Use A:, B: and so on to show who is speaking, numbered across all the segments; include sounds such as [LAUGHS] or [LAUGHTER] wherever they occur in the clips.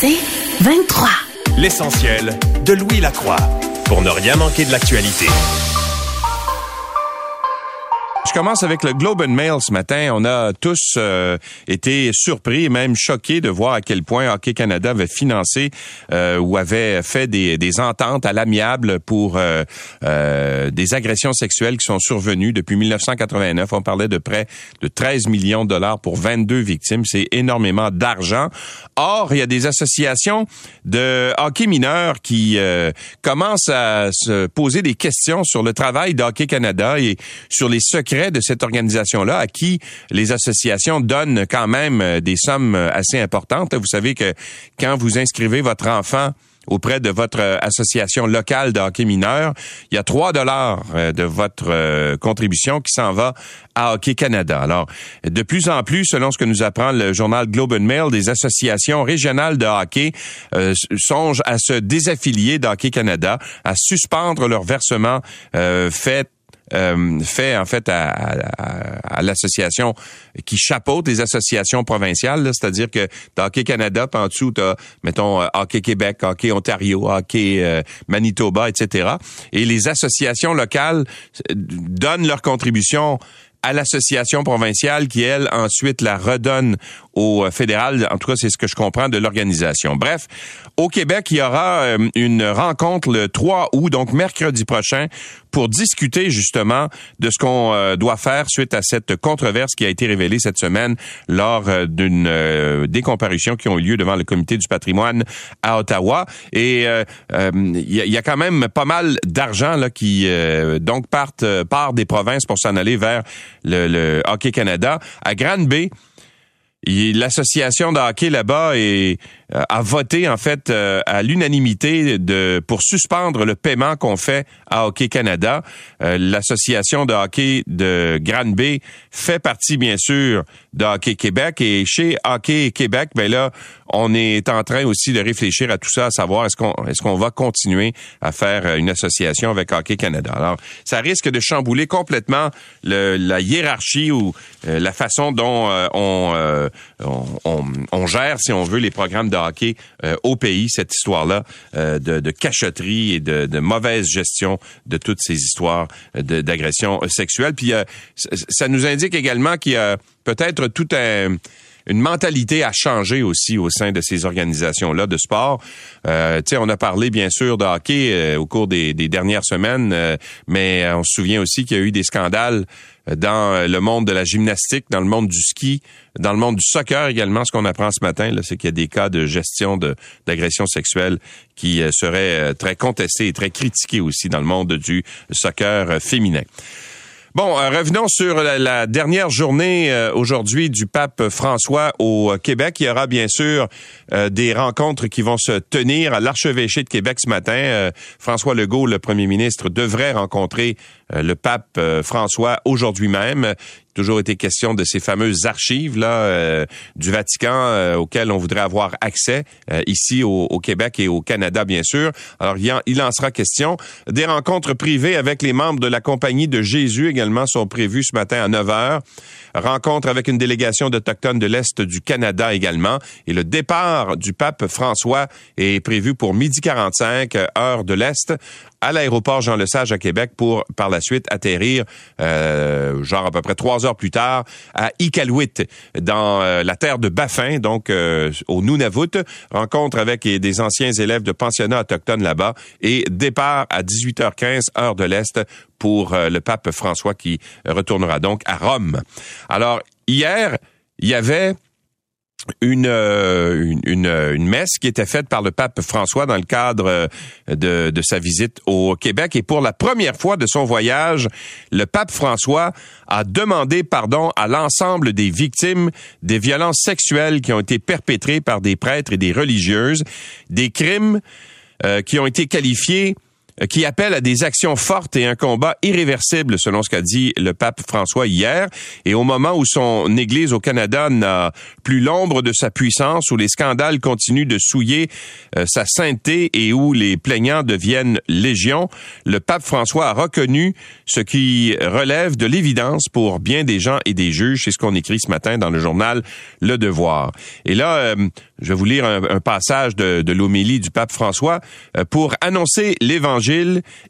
A: C'est 23.
B: L'essentiel de Louis Lacroix pour ne rien manquer de l'actualité.
C: Je commence avec le Globe and Mail ce matin. On a tous euh, été surpris et même choqués de voir à quel point Hockey Canada avait financé euh, ou avait fait des, des ententes à l'amiable pour euh, des agressions sexuelles qui sont survenues depuis 1989. On parlait de près de 13 millions de dollars pour 22 victimes. C'est énormément d'argent. Or, il y a des associations de hockey mineurs qui commencent à se poser des questions sur le travail d'Hockey Canada et sur les secrets de cette organisation-là, à qui les associations donnent quand même euh, des sommes euh, assez importantes. Vous savez que quand vous inscrivez votre enfant auprès de votre euh, association locale de hockey mineur, il y a 3 dollars de votre contribution qui s'en va à Hockey Canada. Alors, de plus en plus, selon ce que nous apprend le journal Globe and Mail, des associations régionales de hockey songent à se désaffilier d'Hockey Canada, à suspendre leur versement fait euh, fait en fait à, l'association qui chapeaute les associations provinciales, c'est-à-dire que dans Hockey Canada, en dessous, tu mettons, euh, Hockey Québec, Hockey Ontario, Hockey euh, Manitoba, etc. Et les associations locales donnent leur contribution à l'association provinciale qui, elle, ensuite la redonne au euh, fédéral. En tout cas, c'est ce que je comprends de l'organisation. Bref, au Québec, il y aura euh, une rencontre le 3 août, donc mercredi prochain, pour discuter justement de ce qu'on euh, doit faire suite à cette controverse qui a été révélée cette semaine lors d'une des comparutions qui ont eu lieu devant le comité du patrimoine à Ottawa. Et il y, a quand même pas mal d'argent là qui donc partent part des provinces pour s'en aller vers le, le Hockey Canada. À Granby, l'association de hockey là-bas est a voté en fait euh, à l'unanimité de pour suspendre le paiement qu'on fait à Hockey Canada. Euh, l'association de hockey de Granby fait partie bien sûr de Hockey Québec et chez Hockey Québec, ben là, on est en train aussi de réfléchir à tout ça, à savoir est-ce qu'on est-ce qu'on va continuer à faire une association avec Hockey Canada. Alors, ça risque de chambouler complètement le, la hiérarchie ou la façon dont on, on, on, gère, si on veut, les programmes de euh, au pays, cette histoire-là euh, de, de, et de, de, mauvaise gestion de toutes ces histoires d'agression sexuelle. Puis euh, ça nous indique également qu'il y a peut-être tout un une mentalité à changer aussi au sein de ces organisations-là de sport. Euh, on a parlé bien sûr de hockey euh, au cours des, dernières semaines, euh, mais on se souvient aussi qu'il y a eu des scandales dans le monde de la gymnastique, dans le monde du ski, dans le monde du soccer également. Ce qu'on apprend ce matin, c'est qu'il y a des cas de gestion d'agression sexuelle qui seraient très contestés et très critiqués aussi dans le monde du soccer féminin. Bon, euh, revenons sur la, dernière journée euh, aujourd'hui du pape François au Québec. Il y aura bien sûr euh, des rencontres qui vont se tenir à l'archevêché de Québec ce matin. François Legault, le premier ministre, devrait rencontrer le pape François aujourd'hui même toujours été question de ces fameuses archives là euh, du Vatican euh, auxquelles on voudrait avoir accès euh, ici au, Québec et au Canada bien sûr. Alors il en, il en sera question. Des rencontres privées avec les membres de la compagnie de Jésus également sont prévues ce matin à 9 heures. Rencontre avec une délégation d'Autochtones de l'Est du Canada également. Et le départ du pape François est prévu pour midi 45, heure de l'Est, à l'aéroport Jean-Lesage à Québec pour par la suite atterrir, euh, genre à peu près trois heures plus tard, à Iqaluit, dans euh, la terre de Baffin, donc euh, au Nunavut. Rencontre avec des anciens élèves de pensionnat autochtones là-bas et départ à 18h15, heure de l'Est, pour le pape François qui retournera donc à Rome. Alors, hier, il y avait une, euh, une, une, messe qui était faite par le pape François dans le cadre euh, de, de, sa visite au Québec. Et pour la première fois de son voyage, le pape François a demandé pardon à l'ensemble des victimes des violences sexuelles qui ont été perpétrées par des prêtres et des religieuses, des crimes qui ont été qualifiés euh, qui appelle à des actions fortes et un combat irréversible, selon ce qu'a dit le pape François hier. Et au moment où son Église au Canada n'a plus l'ombre de sa puissance, où les scandales continuent de souiller euh, sa sainteté et où les plaignants deviennent légion, le pape François a reconnu ce qui relève de l'évidence pour bien des gens et des juges. C'est ce qu'on écrit ce matin dans le journal Le Devoir. Et là, euh, je vais vous lire un, passage de, de l'homélie du pape François. pour annoncer l'évangile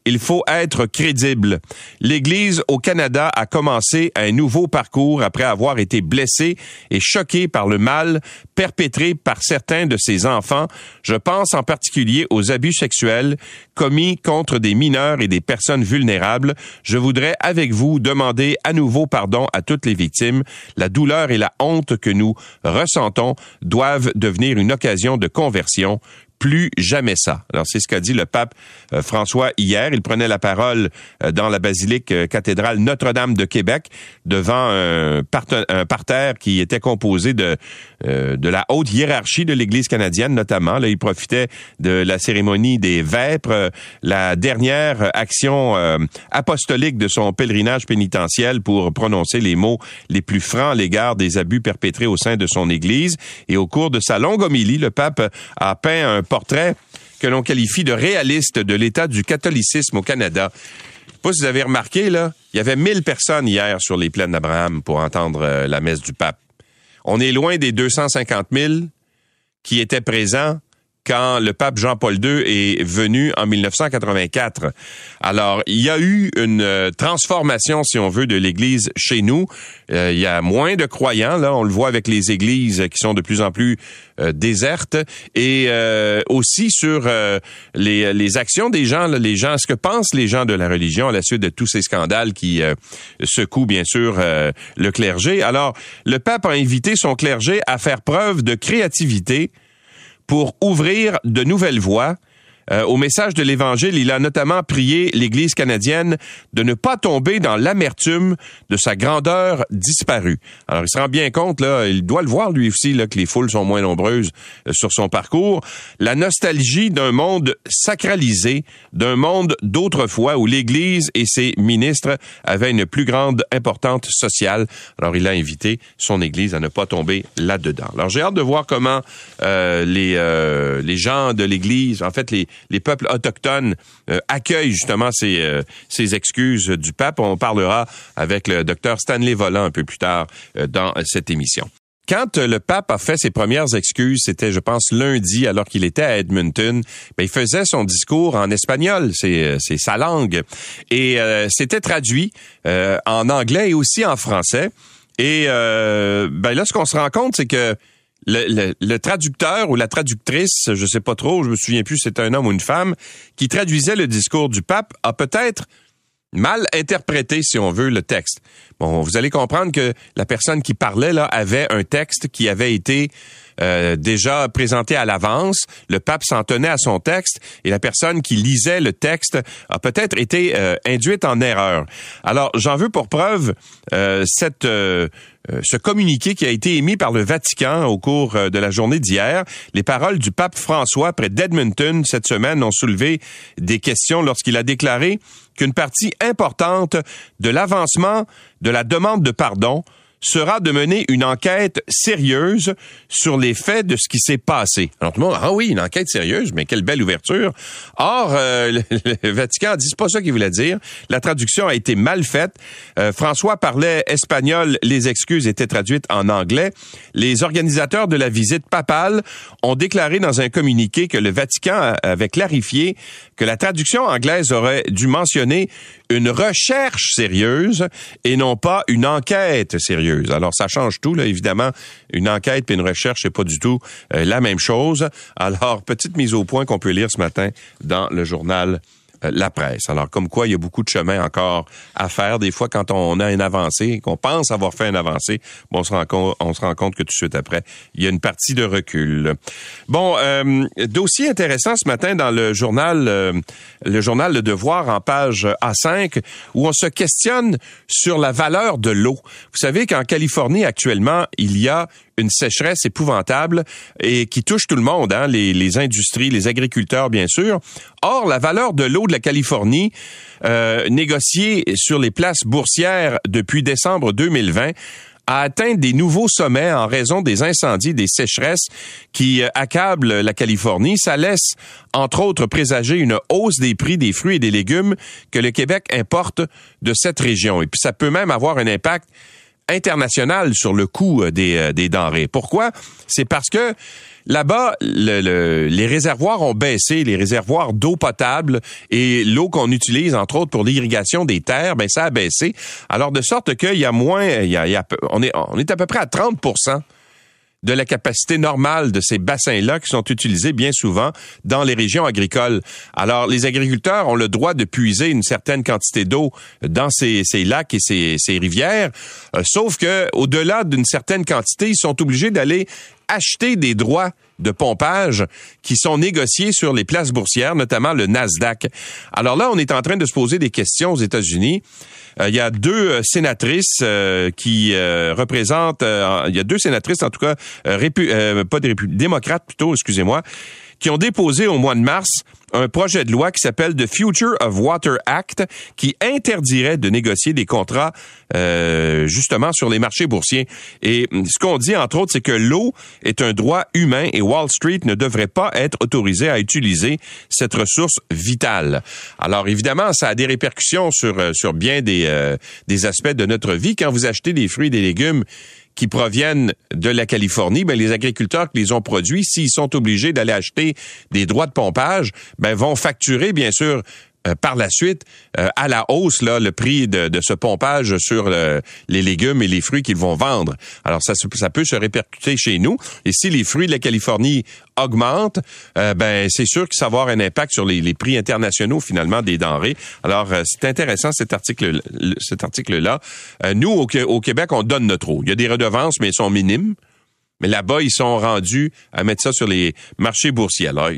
C: il faut être crédible. L'Église au Canada a commencé un nouveau parcours après avoir été blessée et choquée par le mal perpétré par certains de ses enfants. Je pense en particulier aux abus sexuels commis contre des mineurs et des personnes vulnérables. Je voudrais avec vous demander à nouveau pardon à toutes les victimes. La douleur et la honte que nous ressentons doivent devenir une occasion de conversion plus jamais ça. Alors c'est ce qu'a dit le pape euh, François hier. Il prenait la parole euh, dans la basilique euh, cathédrale Notre-Dame de Québec devant un, parterre qui était composé de de la haute hiérarchie de l'Église canadienne notamment. Là, il profitait de la cérémonie des vêpres, la dernière action apostolique de son pèlerinage pénitentiel pour prononcer les mots les plus francs à l'égard des abus perpétrés au sein de son Église. Et au cours de sa longue homélie, le pape a peint un portrait que l'on qualifie de réaliste de l'état du catholicisme au Canada. Pas si vous avez remarqué, là, il y avait 1000 personnes hier sur les plaines d'Abraham pour entendre euh, la messe du pape. On est loin des 250 000 qui étaient présents quand le pape Jean-Paul II est venu en 1984. Alors, il y a eu une euh, transformation, si on veut, de l'Église chez nous. Euh, il y a moins de croyants, là, on le voit avec les églises qui sont de plus en plus euh, désertes, et aussi sur les, les, actions des gens, les gens, ce que pensent les gens de la religion à la suite de tous ces scandales qui secouent, bien sûr, le clergé. Alors, le pape a invité son clergé à faire preuve de créativité, pour ouvrir de nouvelles voies euh, au message de l'Évangile, il a notamment prié l'Église canadienne de ne pas tomber dans l'amertume de sa grandeur disparue. Alors, il se rend bien compte, là, il doit le voir lui aussi, là, que les foules sont moins nombreuses euh, sur son parcours. La nostalgie d'un monde sacralisé, d'un monde d'autrefois où l'Église et ses ministres avaient une plus grande importance sociale. Alors, il a invité son Église à ne pas tomber là-dedans. Alors, j'ai hâte de voir comment euh, les, les gens de l'Église, en fait, les, les peuples autochtones euh, accueillent justement ces, euh, ces excuses du pape. On parlera avec le docteur Stanley Volant un peu plus tard euh, dans cette émission. Quand le pape a fait ses premières excuses, c'était, je pense, lundi, alors qu'il était à Edmonton, ben, il faisait son discours en espagnol, c'est, sa langue, et c'était traduit en anglais et aussi en français. Et ben là, ce qu'on se rend compte, c'est que le, traducteur ou la traductrice, je sais pas trop, je me souviens plus si c'était un homme ou une femme, qui traduisait le discours du pape, a peut-être mal interprété, si on veut, le texte. Bon, vous allez comprendre que la personne qui parlait là avait un texte qui avait été euh, déjà présenté à l'avance. Le pape s'en tenait à son texte et la personne qui lisait le texte a peut-être été euh, induite en erreur. Alors, j'en veux pour preuve euh, cette euh, ce communiqué qui a été émis par le Vatican au cours euh, de la journée d'hier. Les paroles du pape François près d'Edmonton cette semaine ont soulevé des questions lorsqu'il a déclaré qu'une partie importante de l'avancement de la demande de pardon sera de mener une enquête sérieuse sur les faits de ce qui s'est passé. Alors tout le monde, ah oui, une enquête sérieuse, mais quelle belle ouverture. Or, euh, [LAUGHS] le, Vatican a dit, pas ça qu'il voulait dire. La traduction a été mal faite. Euh, François parlait espagnol, les excuses étaient traduites en anglais. Les organisateurs de la visite papale ont déclaré dans un communiqué que le Vatican avait clarifié que la traduction anglaise aurait dû mentionner une recherche sérieuse et non pas une enquête sérieuse. Alors ça change tout là évidemment, une enquête et une recherche c'est pas du tout euh, la même chose. Alors petite mise au point qu'on peut lire ce matin dans le journal la presse. Alors, comme quoi, il y a beaucoup de chemin encore à faire. Des fois, quand on a une avancée, qu'on pense avoir fait une avancée, bon, on se rend compte, on se rend compte que tout de suite après, il y a une partie de recul. Bon, euh, dossier intéressant ce matin dans le journal, euh, le journal Le Devoir en page A5, où on se questionne sur la valeur de l'eau. Vous savez qu'en Californie actuellement, il y a une sécheresse épouvantable et qui touche tout le monde, hein, les, industries, les agriculteurs, bien sûr. Or, la valeur de l'eau de la Californie, euh, négociée sur les places boursières depuis décembre 2020, a atteint des nouveaux sommets en raison des incendies, des sécheresses qui euh, accablent la Californie. Ça laisse, entre autres, présager une hausse des prix des fruits et des légumes que le Québec importe de cette région. Et puis ça peut même avoir un impact international sur le coût euh, des, euh, des denrées. Pourquoi? C'est parce que là-bas, le, les réservoirs ont baissé, les réservoirs d'eau potable et l'eau qu'on utilise, entre autres, pour l'irrigation des terres, ben ça a baissé. Alors, de sorte qu'il y a moins, il y a, il y a, on, est, on est à peu près à 30 de la capacité normale de ces bassins-là qui sont utilisés bien souvent dans les régions agricoles. Alors, les agriculteurs ont le droit de puiser une certaine quantité d'eau dans ces, ces, lacs et ces, ces rivières, euh, sauf que au-delà d'une certaine quantité, ils sont obligés d'aller acheter des droits de pompage qui sont négociés sur les places boursières, notamment le Nasdaq. Alors là, on est en train de se poser des questions aux États-Unis. Euh, il y a deux euh, sénatrices euh, qui représentent, il y a deux sénatrices en tout cas, pas des démocrates plutôt, excusez-moi, qui ont déposé au mois de mars un projet de loi qui s'appelle The Future of Water Act, qui interdirait de négocier des contrats euh, justement sur les marchés boursiers. Et ce qu'on dit, entre autres, c'est que l'eau est un droit humain et Wall Street ne devrait pas être autorisé à utiliser cette ressource vitale. Alors évidemment, ça a des répercussions sur, euh, sur bien des, euh, des aspects de notre vie. Quand vous achetez des fruits et des légumes qui proviennent de la Californie, ben les agriculteurs qui les ont produits, s'ils sont obligés d'aller acheter des droits de pompage, ben vont facturer bien sûr euh, par la suite euh, à la hausse là le prix de, ce pompage sur euh, les légumes et les fruits qu'ils vont vendre. Alors ça, ça peut se répercuter chez nous. Et si les fruits de la Californie augmentent, ben c'est sûr que ça va avoir un impact sur les, les prix internationaux finalement des denrées. Alors c'est intéressant cet article cet article là. nous au, au Québec on donne notre eau. Il y a des redevances mais elles sont minimes. Mais là-bas, ils sont rendus à mettre ça sur les marchés boursiers. Alors,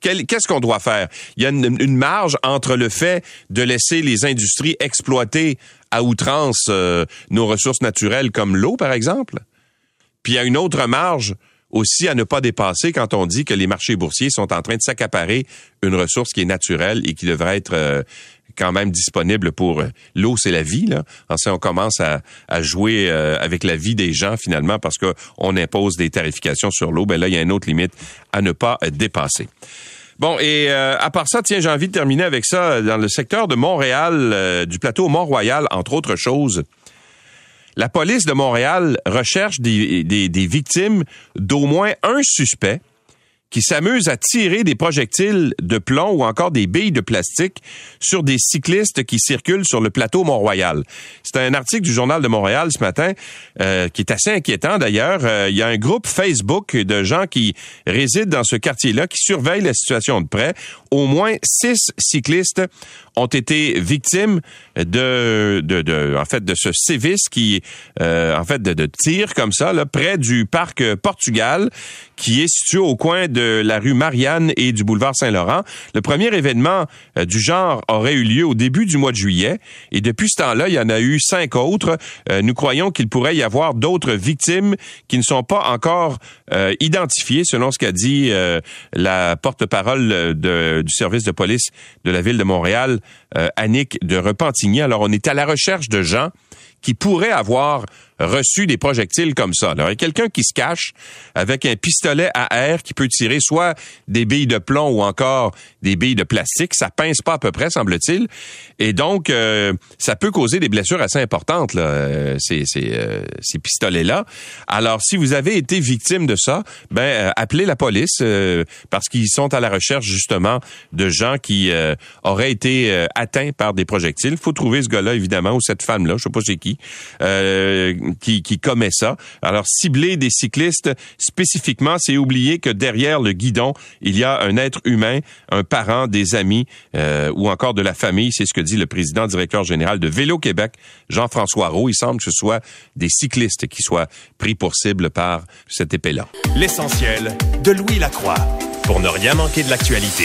C: qu'est-ce qu'on doit faire? Il y a une, marge entre le fait de laisser les industries exploiter à outrance euh, nos ressources naturelles comme l'eau, par exemple. Puis il y a une autre marge aussi à ne pas dépasser quand on dit que les marchés boursiers sont en train de s'accaparer une ressource qui est naturelle et qui devrait être euh, quand même disponible pour euh, l'eau, c'est la vie. Là. On commence à, jouer euh, avec la vie des gens finalement parce qu'on impose des tarifications sur l'eau. Ben là, il y a une autre limite à ne pas dépasser. Bon, et à part ça, tiens, j'ai envie de terminer avec ça. Dans le secteur de Montréal, du plateau Mont-Royal, entre autres choses, la police de Montréal recherche des victimes d'au moins un suspect qui s'amusent à tirer des projectiles de plomb ou encore des billes de plastique sur des cyclistes qui circulent sur le plateau Mont-Royal. C'est un article du Journal de Montréal ce matin euh, qui est assez inquiétant d'ailleurs. Euh, il y a un groupe Facebook de gens qui résident dans ce quartier-là qui surveillent la situation de près. Au moins six cyclistes ont été victimes de, de, de en fait, de ce sévice qui, euh, en fait, de, de tir comme ça, là, près du parc Portugal, qui est situé au coin de la rue Marianne et du boulevard Saint-Laurent. Le premier événement euh, du genre aurait eu lieu au début du mois de juillet, et depuis ce temps-là, il y en a eu cinq autres. Euh, nous croyons qu'il pourrait y avoir d'autres victimes qui ne sont pas encore euh, identifiées, selon ce qu'a dit la porte-parole du service de police de la ville de Montréal, Annick de Repentigny. Alors, on est à la recherche de gens qui pourraient avoir reçu des projectiles comme ça. Alors, il y a quelqu'un qui se cache avec un pistolet à air qui peut tirer soit des billes de plomb ou encore des billes de plastique. Ça pince pas à peu près, semble-t-il. Et donc, euh, ça peut causer des blessures assez importantes, euh, ces, euh, ces pistolets-là. Alors, si vous avez été victime de ça, ben appelez la police parce qu'ils sont à la recherche justement de gens qui auraient été atteints par des projectiles. Il faut trouver ce gars-là, évidemment, ou cette femme-là, je sais pas c'est qui qui, qui commet ça. Alors, cibler des cyclistes spécifiquement, c'est oublier que derrière le guidon, il y a un être humain, un parent, des amis euh, ou encore de la famille. C'est ce que dit le président directeur général de Vélo Québec, Jean-François Roux. Il semble que ce soit des cyclistes qui soient pris pour cible par cette épée-là.
B: L'essentiel de Louis Lacroix pour ne rien manquer de l'actualité.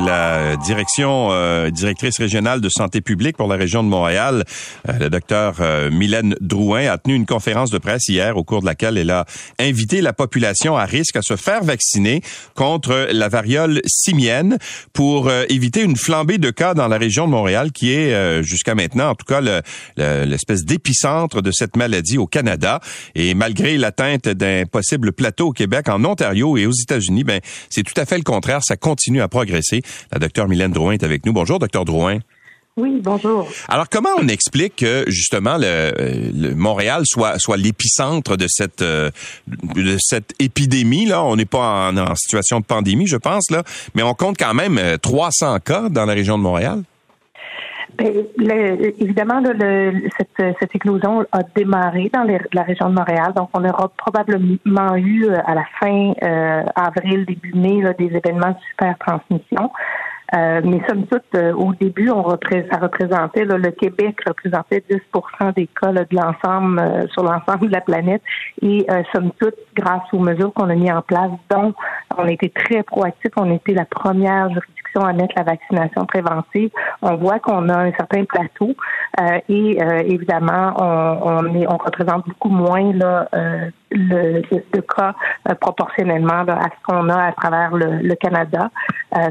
C: La direction euh, directrice régionale de santé publique pour la région de Montréal, euh, le docteur euh, Mylène Drouin, a tenu une conférence de presse hier au cours de laquelle elle a invité la population à risque à se faire vacciner contre la variole simienne pour éviter une flambée de cas dans la région de Montréal qui est jusqu'à maintenant, en tout cas, l'espèce d'épicentre de cette maladie au Canada. Et malgré l'atteinte d'un possible plateau au Québec, en Ontario et aux États-Unis, ben c'est tout à fait le contraire. Ça continue à progresser. La docteure Mylène Drouin est avec nous. Bonjour, docteur Drouin.
A: Oui, bonjour.
C: Alors, comment on explique que justement le, Montréal soit soit l'épicentre de cette euh, de cette épidémie là? On n'est pas en, situation de pandémie, je pense là, mais on compte quand même 300 euh, cas dans la région de Montréal.
A: Bien, évidemment, cette, cette, éclosion a démarré dans la région de Montréal. Donc, on aura probablement eu euh, à la fin avril, début mai, des événements de super transmission. Euh, mais somme toute, euh, au début, on ça représentait le Québec représentait 10% des cas de l'ensemble euh, sur l'ensemble de la planète. Et somme toute, grâce aux mesures qu'on a mis en place, dont on a été très proactif, on était la première juridiction à mettre la vaccination préventive. On voit qu'on a un certain plateau et évidemment, on, on, est, on représente beaucoup moins là, le, de, cas proportionnellement à ce qu'on a à travers le, le Canada.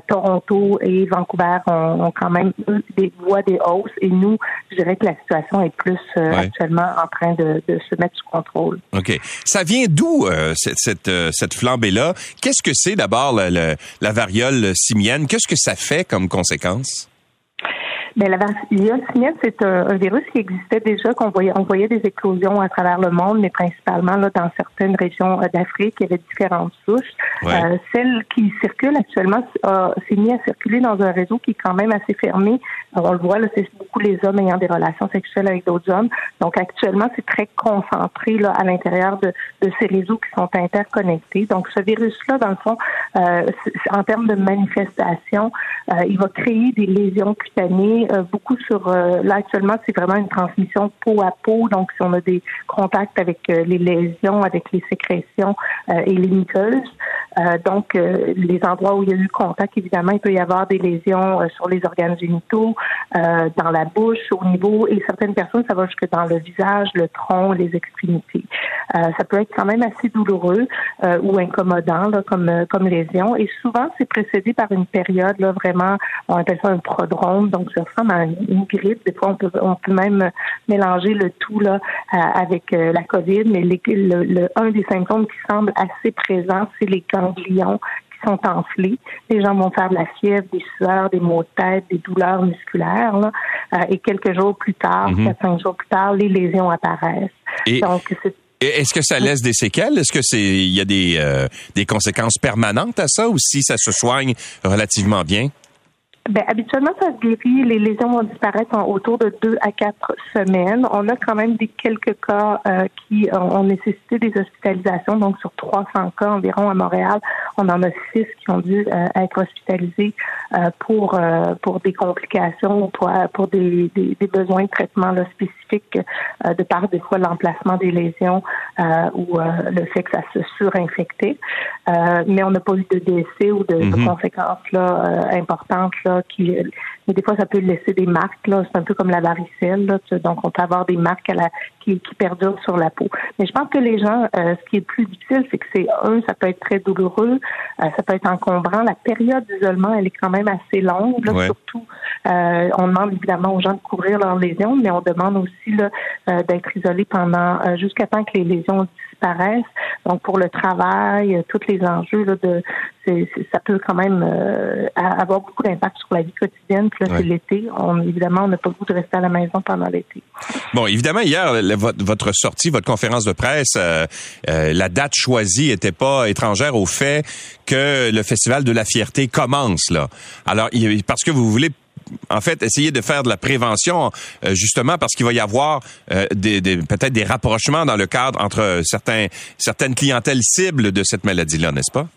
A: Toronto et Vancouver ont, quand même des voies des hausses et nous, je dirais que la situation est plus euh, actuellement en train de, se mettre sous contrôle.
C: OK. Ça vient d'où euh, cette, cette, euh, cette flambée-là? Qu'est-ce que c'est d'abord la variole simienne? Qu'est-ce que ça fait comme conséquence?
A: Mais la variole simienne, c'est un, virus qui existait déjà, qu'on voyait, on voyait des éclosions à travers le monde, mais principalement là, dans certaines régions euh, d'Afrique, il y avait différentes souches. Euh, celle qui circule actuellement s'est mise à circuler dans un réseau qui est quand même assez fermé. on le voit, là, c'est beaucoup les hommes ayant des relations sexuelles avec d'autres hommes. Donc actuellement, c'est très concentré là, à l'intérieur de, de, ces réseaux qui sont interconnectés. Donc ce virus-là, dans le fond, euh, en termes de manifestation, euh, il va créer des lésions cutanées euh, beaucoup sur euh, là actuellement c'est vraiment une transmission peau à peau. Donc si on a des contacts avec euh, les lésions avec les sécrétions et les muqueuses donc les endroits où il y a eu contact évidemment il peut y avoir des lésions sur les organes génitaux dans la bouche au niveau et certaines personnes ça va jusque dans le visage le tronc les extrémités. Ça peut être quand même assez douloureux ou incommodant là, comme comme lésion. Et souvent c'est précédé par une période là vraiment on appelle ça un prodrome donc ressemble à une grippe. Des fois, on peut, on peut même mélanger le tout là euh, avec euh, la COVID, mais le, un des symptômes qui semble assez présent, c'est les ganglions qui sont enflés. Les gens vont faire de la fièvre, des sueurs, des maux de tête, des douleurs musculaires. Euh, et quelques jours plus tard, mm-hmm. quatre, cinq jours plus tard, les lésions apparaissent.
C: Donc, est-ce que ça laisse des séquelles? Est-ce que c'est il y a des, des conséquences permanentes à ça ou si ça se soigne relativement bien?
A: Ben, habituellement, ça se guérit. Les lésions vont disparaître en autour de deux à quatre semaines. On a quand même des quelques cas euh, qui ont nécessité des hospitalisations. Donc, sur 300 cas environ à Montréal, on en a six qui ont dû euh, être hospitalisés euh, pour pour des complications ou pour, pour des, des, des, besoins de traitement là, spécifiques de par des fois l'emplacement des lésions ou le fait que ça se surinfectait. mais on n'a pas eu de décès ou de, de mm-hmm. conséquences là, importantes là, mais des fois ça peut laisser des marques là. C'est un peu comme la varicelle là, donc on peut avoir des marques à la qui, qui perdurent sur la peau. Mais je pense que les gens euh, ce qui est plus difficile c'est que c'est un ça peut être très douloureux euh, ça peut être encombrant. La période d'isolement elle est quand même assez longue surtout euh, on demande évidemment aux gens de couvrir leurs lésions mais on demande aussi là d'être isolés pendant jusqu'à temps que les lésions disparaissent. Donc pour le travail tous les enjeux là, de ça peut quand même avoir beaucoup d'impact sur la vie quotidienne c'est l'été. évidemment, on n'a pas le goût de rester à la maison pendant l'été.
C: Bon, évidemment, hier, votre sortie, votre conférence de presse, euh, euh, la date choisie n'était pas étrangère au fait que le Festival de la fierté commence, là. Alors, parce que vous voulez en fait, essayer de faire de la prévention, euh, justement parce qu'il va y avoir des, peut-être des rapprochements dans le cadre entre certains, certaines clientèles cibles de cette maladie-là, n'est-ce pas?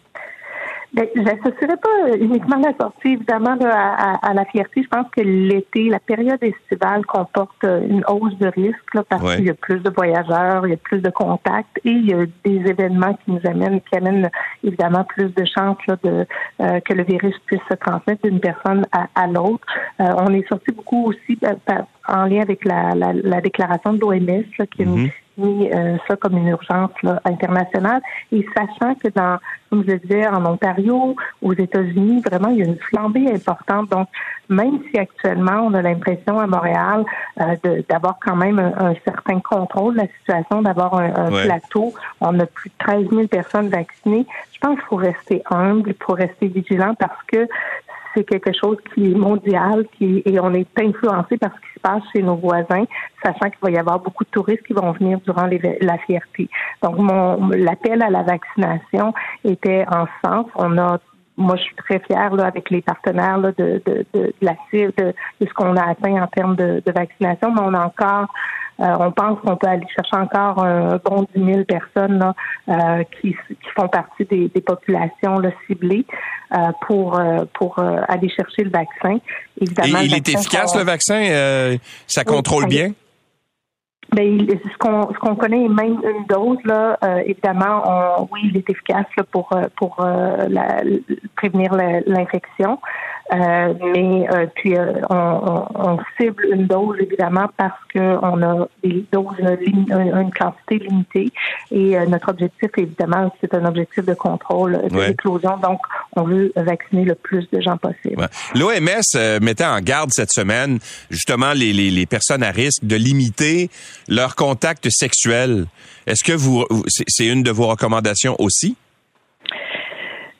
A: Ben, j'associerais pas uniquement la sortie, évidemment, à, la fierté. Je pense que l'été, la période estivale comporte une hausse de risque là, parce qu'il y a plus de voyageurs, il y a plus de contacts et il y a des événements qui nous amènent, qui amènent évidemment plus de chances de euh, que le virus puisse se transmettre d'une personne à, l'autre. Euh, on est sorti beaucoup aussi ben, en lien avec la, la, déclaration de l'OMS qui mm-hmm euh, ça comme une urgence internationale. Et sachant que dans, comme je le disais, en Ontario, aux États-Unis, vraiment, il y a une flambée importante. Donc, même si actuellement, on a l'impression à Montréal euh, d'avoir quand même un, certain contrôle de la situation, d'avoir un, plateau, on a plus de 13 000 personnes vaccinées, je pense qu'il faut rester humble, il faut rester vigilant parce que c'est quelque chose qui est mondial qui, et on est influencé par ce qui passe chez nos voisins, sachant qu'il va y avoir beaucoup de touristes qui vont venir durant la fierté. Donc, mon l'appel à la vaccination était en sens. On a moi, je suis très fière là, avec les partenaires là, de, de, de, la cible, de, ce qu'on a atteint en termes de, de vaccination, mais on a encore on pense qu'on peut aller chercher encore un bon 10 000 personnes là, euh, qui, qui, font partie des, des populations là, ciblées euh, pour pour aller chercher le vaccin.
C: Évidemment, Et il est efficace le vaccin, ça contrôle bien?
A: Ben, ce qu'on ce qu'on connaît est même une dose là, évidemment, on, oui, il est efficace là, pour pour la, prévenir l'infection. Euh, mais euh, puis euh, on, on, cible une dose évidemment parce qu'on a des doses une quantité limitée et notre objectif évidemment c'est un objectif de contrôle de l'éclosion donc on veut vacciner le plus de gens possible.
C: L'OMS mettait en garde cette semaine justement les, les, les personnes à risque de limiter leur contact sexuel. Est-ce que vous c'est une de vos recommandations aussi?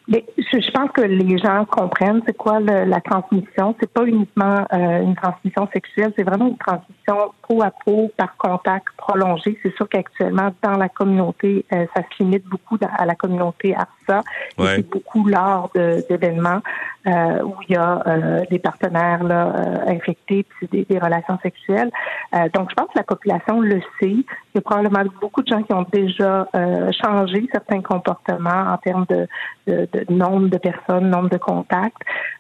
A: Mais je, pense que les gens comprennent c'est quoi la transmission. C'est pas uniquement euh, une transmission sexuelle, c'est vraiment une transmission peau à peau par contact prolongé. C'est sûr qu'actuellement dans la communauté, euh, ça se limite beaucoup à la communauté ARSA. Et c'est beaucoup lors d'événements euh, où il y a des partenaires là, infectés puis des, des, relations sexuelles. donc je pense que la population le sait. Il y a probablement beaucoup de gens qui ont déjà changé certains comportements en termes de, de nombre de personnes, nombre de contacts.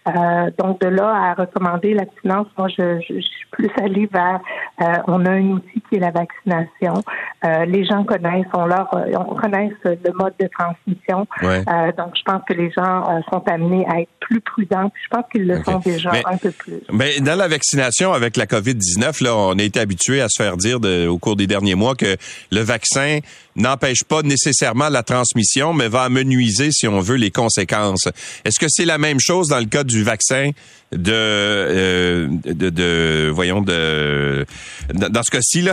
A: Euh, donc de là à recommander l'abstinence, moi je, je, suis plus allée vers euh, on a un outil qui est la vaccination. Euh, les gens connaissent, on leur on connaissent le mode de transmission. donc je pense que les gens sont amenés à être plus prudents. je pense qu'ils le sont déjà un peu plus.
C: Mais dans la vaccination avec la COVID-19, là, on a été habitué à se faire dire de, au cours des derniers mois que le vaccin n'empêche pas nécessairement la transmission, mais va amenuiser, si on veut, les conséquences. Est-ce que c'est la même chose dans le cas du vaccin de, euh, de, de, voyons, de, dans ce cas-ci, là?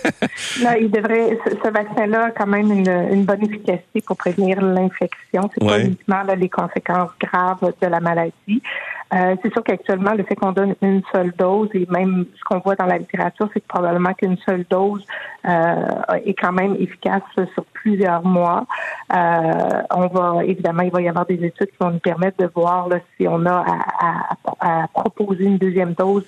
C: [LAUGHS]
A: là, il devrait, ce, vaccin-là a quand même une, une, bonne efficacité pour prévenir l'infection. C'est pas uniquement les conséquences graves de la maladie. Euh, c'est sûr qu'actuellement, le fait qu'on donne une seule dose, et même ce qu'on voit dans la littérature, c'est que probablement qu'une seule dose euh, est quand même efficace sur plusieurs mois. Euh, on va évidemment, il va y avoir des études qui vont nous permettre de voir là, si on a à, à, proposer une deuxième dose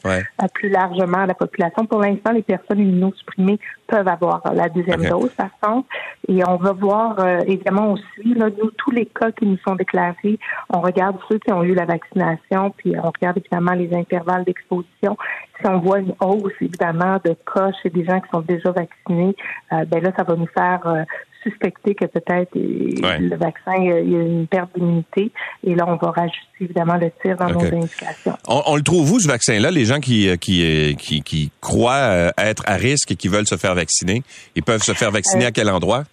A: plus largement à la population. Pour l'instant, les personnes immunosupprimées peuvent avoir la deuxième dose, par contre. Et on va voir, évidemment, on suit là, nous, tous les cas qui nous sont déclarés. On regarde ceux qui ont eu la vaccination puis on regarde évidemment les intervalles d'exposition. Si on voit une hausse, évidemment, de cas chez des gens qui sont déjà vaccinés, euh, ben là, ça va nous faire euh, suspecter que peut-être euh, le vaccin, il y a une perte d'immunité. Et là, on va rajouter évidemment le tir dans nos indications.
C: On, le trouve où, ce vaccin-là? Les gens qui, qui, qui, qui croient être à risque et qui veulent se faire vacciner, ils peuvent se faire vacciner à quel endroit?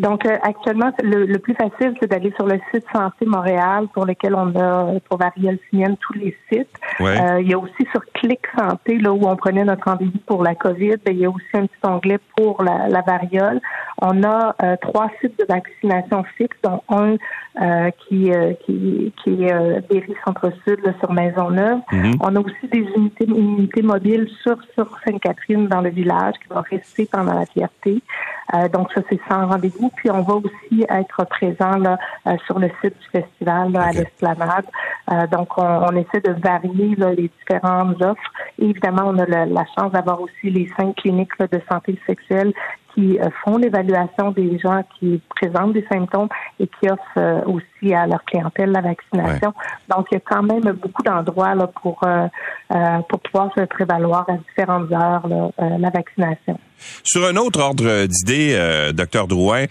A: Donc euh, actuellement, le, le, plus facile, c'est d'aller sur le site Santé Montréal, pour lequel on a pour variole tous les sites. Euh, il y a aussi sur Clic Santé, là où on prenait notre rendez-vous pour la COVID, ben, il y a aussi un petit onglet pour la, la variole. On a euh, trois sites de vaccination fixes, dont un qui, qui, qui est Berry Centre-Sud sur Maisonneuve. Mm On a aussi des unités, unités mobiles sur, sur Sainte-Catherine dans le village qui vont rester pendant la fierté. donc ça, c'est sans rendez-vous puis on va aussi être présent là, euh, sur le site du festival à l'Esplanade. Euh, donc on, essaie de varier les différentes offres. évidemment, on a la, chance d'avoir aussi les cinq cliniques de santé sexuelle qui qui font l'évaluation des gens qui présentent des symptômes et qui offrent aussi à leur clientèle la vaccination. Donc, il y a quand même beaucoup d'endroits là pour pour pouvoir se prévaloir à différentes heures la vaccination.
C: Sur un autre ordre d'idée, euh, docteur Drouin,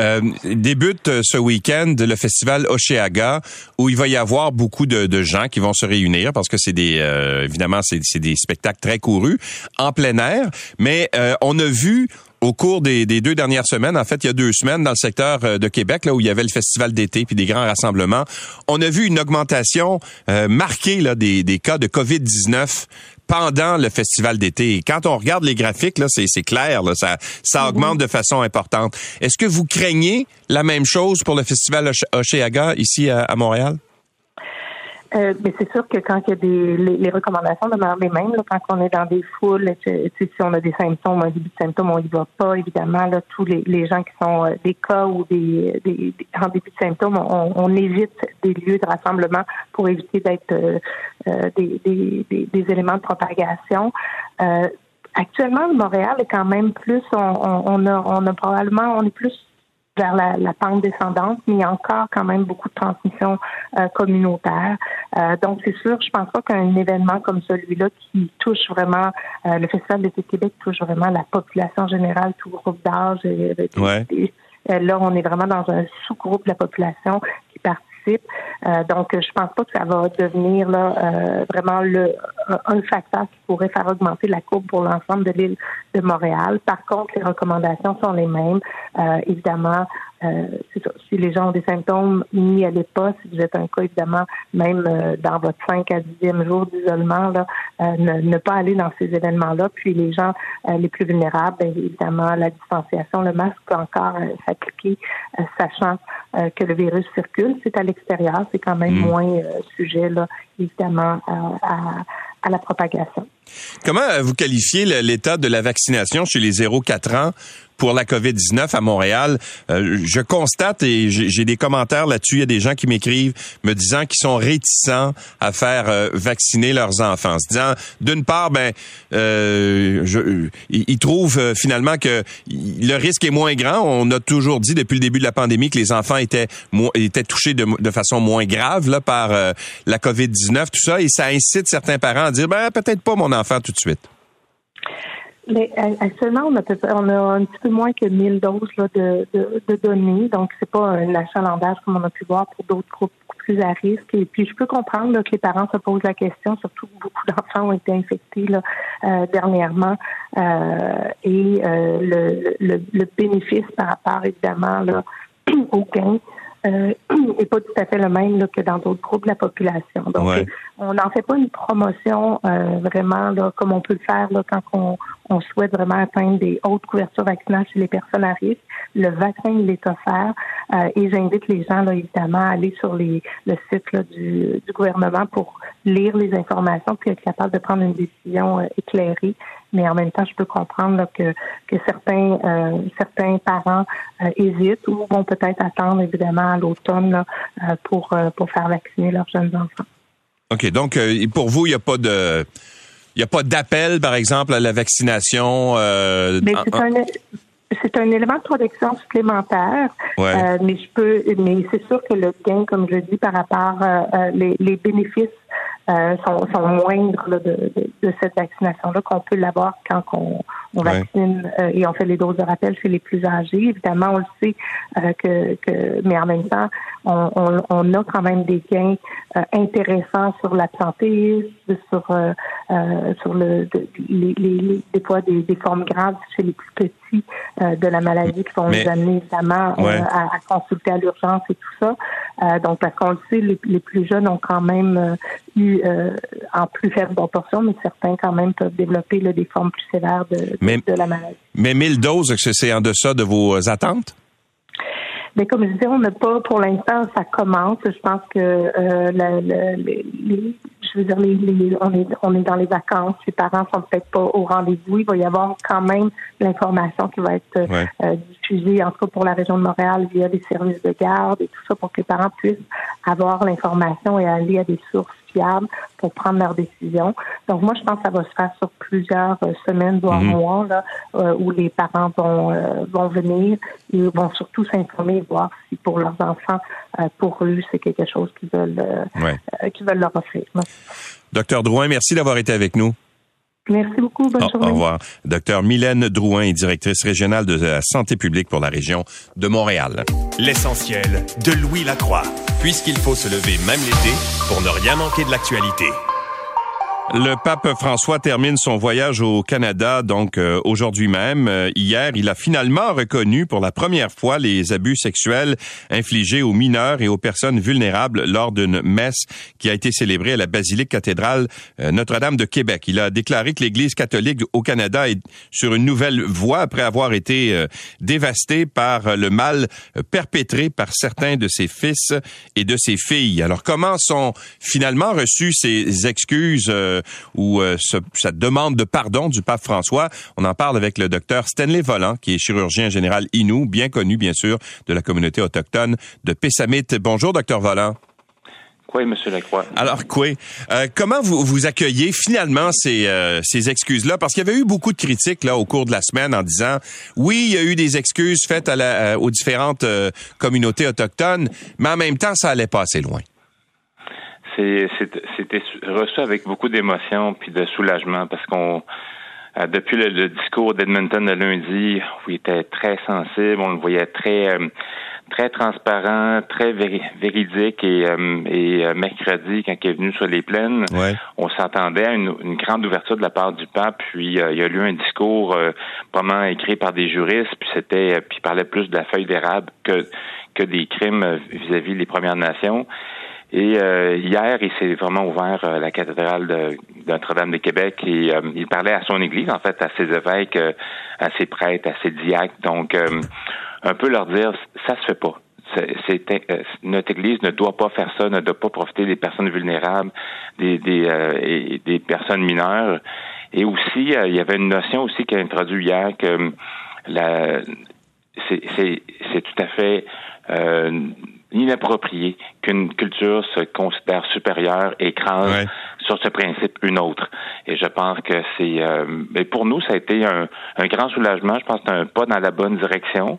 C: euh, débute ce week-end le festival Oceaga où il va y avoir beaucoup de, gens qui vont se réunir parce que c'est des euh, évidemment c'est des spectacles très courus en plein air, mais euh, on a vu au cours des, deux dernières semaines, en fait, il y a deux semaines, dans le secteur de Québec, là où il y avait le festival d'été puis des grands rassemblements, on a vu une augmentation marquée là, des, des cas de COVID-19 pendant le festival d'été. quand on regarde les graphiques, là, c'est, clair, là, ça, ça augmente de façon importante. Est-ce que vous craignez la même chose pour le festival Oceaga ici à Montréal?
A: Euh, mais c'est sûr que quand il y a des les, recommandations demeurent les mêmes, là, quand on est dans des foules, si on a des symptômes, un début de symptômes, on y va pas. Évidemment, là, tous les, les gens qui sont euh, des cas ou des, des, en début de symptômes, on, on, évite des lieux de rassemblement pour éviter d'être euh, euh des, des, des, éléments de propagation. actuellement, Montréal est quand même plus, on, on, a, on a probablement, on est plus vers la, la, pente descendante, mais il y a encore quand même beaucoup de transmission euh, communautaire. Euh, donc, c'est sûr, je pense pas qu'un événement comme celui-là qui touche vraiment euh, le Festival d'été Québec touche vraiment la population générale, tout groupe d'âge. là, on est vraiment dans un sous-groupe de la population qui participe euh, donc, je pense pas que ça va devenir là, euh, vraiment le, un facteur qui pourrait faire augmenter la courbe pour l'ensemble de l'île de Montréal. Par contre, les recommandations sont les mêmes. Euh, évidemment, euh, si les gens ont des symptômes, n'y allez pas. Si vous êtes un cas, évidemment, même euh, dans votre 5 à 10e jour d'isolement, là, euh, ne, pas aller dans ces événements-là. Puis les gens les plus vulnérables, bien, évidemment, la distanciation, le masque peut encore s'appliquer, sachant que le virus circule. C'est à l'extérieur, c'est quand même mm. moins sujet, là, évidemment, à, à la propagation.
C: Comment vous qualifiez l'état de la vaccination chez les 0-4 ans? Pour la COVID-19 à Montréal. Euh, je constate et j'ai des commentaires là-dessus. Il y a des gens qui m'écrivent me disant qu'ils sont réticents à faire euh, vacciner leurs enfants, se disant d'une part, ben, euh, je, ils trouvent euh, finalement que le risque est moins grand. On a toujours dit depuis le début de la pandémie que les enfants étaient étaient touchés de, de façon moins grave là par la COVID-19, tout ça, et ça incite certains parents à dire ben peut-être pas mon enfant tout de suite.
A: Mais actuellement, on a, on a un petit peu moins que 1000 doses là, de, de, de, données, donc c'est pas un achalandage comme on a pu voir pour d'autres groupes plus à risque. Et puis, je peux comprendre que les parents se posent la question, surtout que beaucoup d'enfants ont été infectés là, euh, dernièrement, euh, et euh, le, le, le, bénéfice par rapport, évidemment, là, [CLEARS THROAT] au gain euh, [CLEARS THROAT] n'est pas tout à fait le même là, que dans d'autres groupes de la population. Donc, on n'en fait pas une promotion euh, vraiment là, comme on peut le faire là, quand on, on, souhaite vraiment atteindre des hautes couvertures vaccinales chez les personnes à risque. Le vaccin, il est offert euh, et j'invite les gens, là, évidemment, à aller sur les, le site là, du, du, gouvernement pour lire les informations puis être capable de prendre une décision euh, éclairée. Mais en même temps, je peux comprendre là, que, que certains, euh, certains parents hésitent ou vont peut-être attendre, évidemment, à l'automne pour, pour faire vacciner leurs jeunes enfants.
C: OK. Donc, pour vous, il n'y a pas de... Il n'y a pas d'appel, par exemple, à la vaccination. Euh,
A: mais c'est un, c'est un élément de protection supplémentaire, euh, mais je peux, mais c'est sûr que le gain, comme je dis, par rapport euh, euh les, les, bénéfices euh, sont, sont, moindres là, de, de, de, cette vaccination-là qu'on peut l'avoir quand on, on vaccine euh, et on fait les doses de rappel chez les plus âgés. Évidemment, on le sait que, que, mais en même temps, on, on, on a quand même des gains intéressants sur l'absentéisme, sur sur le les, les, des fois des, des formes graves chez les plus petits euh, de la maladie qui vont nous amener évidemment euh, à, consulter à l'urgence et tout ça. Euh, donc, parce qu'on le sait, les, plus jeunes ont quand même eu, en plus faible proportion, mais certains quand même peuvent développer des formes plus sévères de, de, la maladie.
C: Mais 1000 doses, c'est en deçà de vos attentes?
A: Mais comme je disais, on n'a pas, pour l'instant, ça commence. Je pense que euh, les, je veux dire, les, on, est, on est dans les vacances. Les parents sont peut-être pas au rendez-vous. Il va y avoir quand même l'information qui va être euh, diffusée, en tout cas pour la région de Montréal, via les services de garde et tout ça, pour que les parents puissent avoir l'information et aller à des sources fiables pour prendre leurs décisions. Donc moi, je pense que ça va se faire sur plusieurs euh, semaines, voire mhm. mois, là, euh, où les parents vont, euh, vont venir et vont surtout s'informer, voir si pour leurs enfants, pour eux, c'est quelque chose qu'ils veulent, qu'ils veulent leur offrir.
C: Docteur Drouin, merci d'avoir été avec nous.
A: Merci beaucoup. Bonne journée.
C: Au revoir. Docteur Mylène Drouin est directrice régionale de la santé publique pour la région de Montréal.
B: L'essentiel de Louis Lacroix, puisqu'il faut se lever même l'été pour ne rien manquer de l'actualité.
C: Le pape François termine son voyage au Canada, donc euh, aujourd'hui même. Euh, hier, il a finalement reconnu pour la première fois les abus sexuels infligés aux mineurs et aux personnes vulnérables lors d'une messe qui a été célébrée à la basilique cathédrale euh, Notre-Dame de Québec. Il a déclaré que l'Église catholique au Canada est sur une nouvelle voie après avoir été dévastée par le mal perpétré par certains de ses fils et de ses filles. Alors, comment sont finalement reçues ces excuses? Ou euh, cette demande de pardon du pape François. On en parle avec le docteur Stanley Volant, qui est chirurgien général Inou, bien connu, bien sûr, de la communauté autochtone de Pessamit. Bonjour, docteur Volant.
D: Oui, Monsieur Lacroix.
C: Alors, quoi euh, comment vous, vous accueillez finalement ces, euh, ces excuses-là? Parce qu'il y avait eu beaucoup de critiques là au cours de la semaine en disant, oui, il y a eu des excuses faites à la, aux différentes communautés autochtones, mais en même temps, ça allait pas assez loin
D: c'était reçu avec beaucoup d'émotion puis de soulagement parce qu'on euh, depuis le, discours d'Edmonton de lundi, où il était très sensible, on le voyait très euh, très transparent, très véridique et, euh, et mercredi quand il est venu sur les plaines, on s'attendait à une, grande ouverture de la part du pape. Puis il y a eu un discours vraiment écrit par des juristes, puis c'était puis il parlait plus de la feuille d'érable que que des crimes vis-à-vis des Premières Nations. Et euh, hier, il s'est vraiment ouvert à euh, la cathédrale de, Notre-Dame de Québec et euh, il parlait à son église, en fait, à ses évêques, à ses prêtres, à ses diacres. Donc, un peu leur dire, ça se fait pas. C'est, notre Église ne doit pas faire ça, ne doit pas profiter des personnes vulnérables, des, des, des personnes mineures. Et aussi, il y avait une notion aussi qui a introduit hier que la, c'est tout à fait inapproprié qu'une culture se considère supérieure et écrase sur ce principe une autre. Et je pense que c'est, euh, mais pour nous, ça a été un, un grand soulagement. Je pense que c'est un pas dans la bonne direction.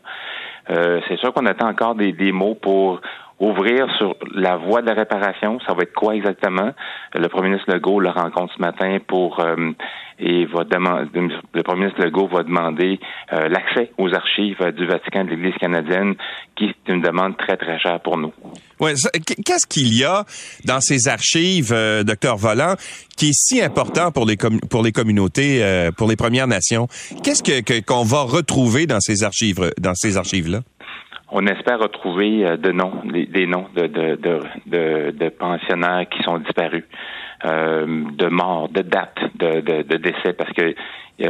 D: Euh, c'est sûr qu'on attend encore des, des mots pour ouvrir sur la voie de la réparation. Ça va être quoi exactement? Le premier ministre Legault le rencontre ce matin pour euh, et va demander le premier ministre Legault va demander euh, l'accès aux archives du Vatican de l'Église canadienne, qui est une demande très, très chère pour nous.
C: Qu'est-ce qu'il y a dans ces archives, euh, docteur Volant, qui est si important pour les pour les communautés, pour les Premières Nations? Qu'est-ce que qu'on va retrouver dans ces archives dans ces archives là?
D: On espère retrouver euh, de noms, des, noms de, de, de, pensionnaires qui sont disparus, euh, de morts, de dates de, de, décès, parce que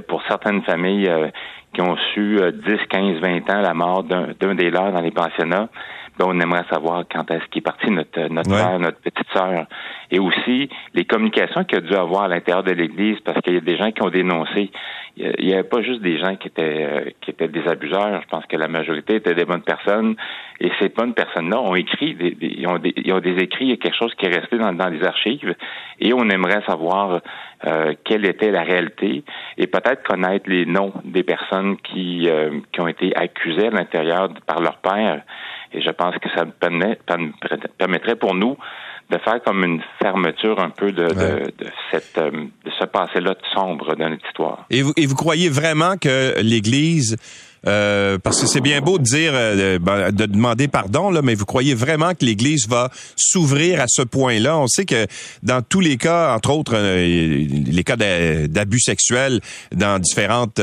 D: pour certaines familles euh, qui ont su 10, 15, 20 ans la mort d'un des leurs dans les pensionnats, ben, on aimerait savoir quand est-ce qu'il est parti notre notre frère, notre petite sœur, et aussi les communications qu'il a dû avoir à l'intérieur de l'Église, parce qu'il y a des gens qui ont dénoncé. Il n'y avait pas juste des gens qui étaient euh, qui étaient des abuseurs. Je pense que la majorité étaient des bonnes personnes, et ces bonnes personnes-là ont écrit, des, ils, ont des, ils ont des écrits, il y a quelque chose qui est resté dans, dans les archives, et on aimerait savoir euh, quelle était la réalité, et peut-être connaître les noms des personnes qui euh, qui ont été accusées à l'intérieur par leur père et je pense que ça permettrait pour nous de faire comme une fermeture un peu de, de, cette, euh, de ce passé-là sombre dans notre histoire.
C: Et vous, et vous croyez vraiment que l'Église euh, parce que c'est bien beau de dire, euh, ben, de demander pardon, là, mais vous croyez vraiment que l'Église va s'ouvrir à ce point-là? On sait que dans tous les cas, entre autres euh, les cas d'abus sexuels dans différentes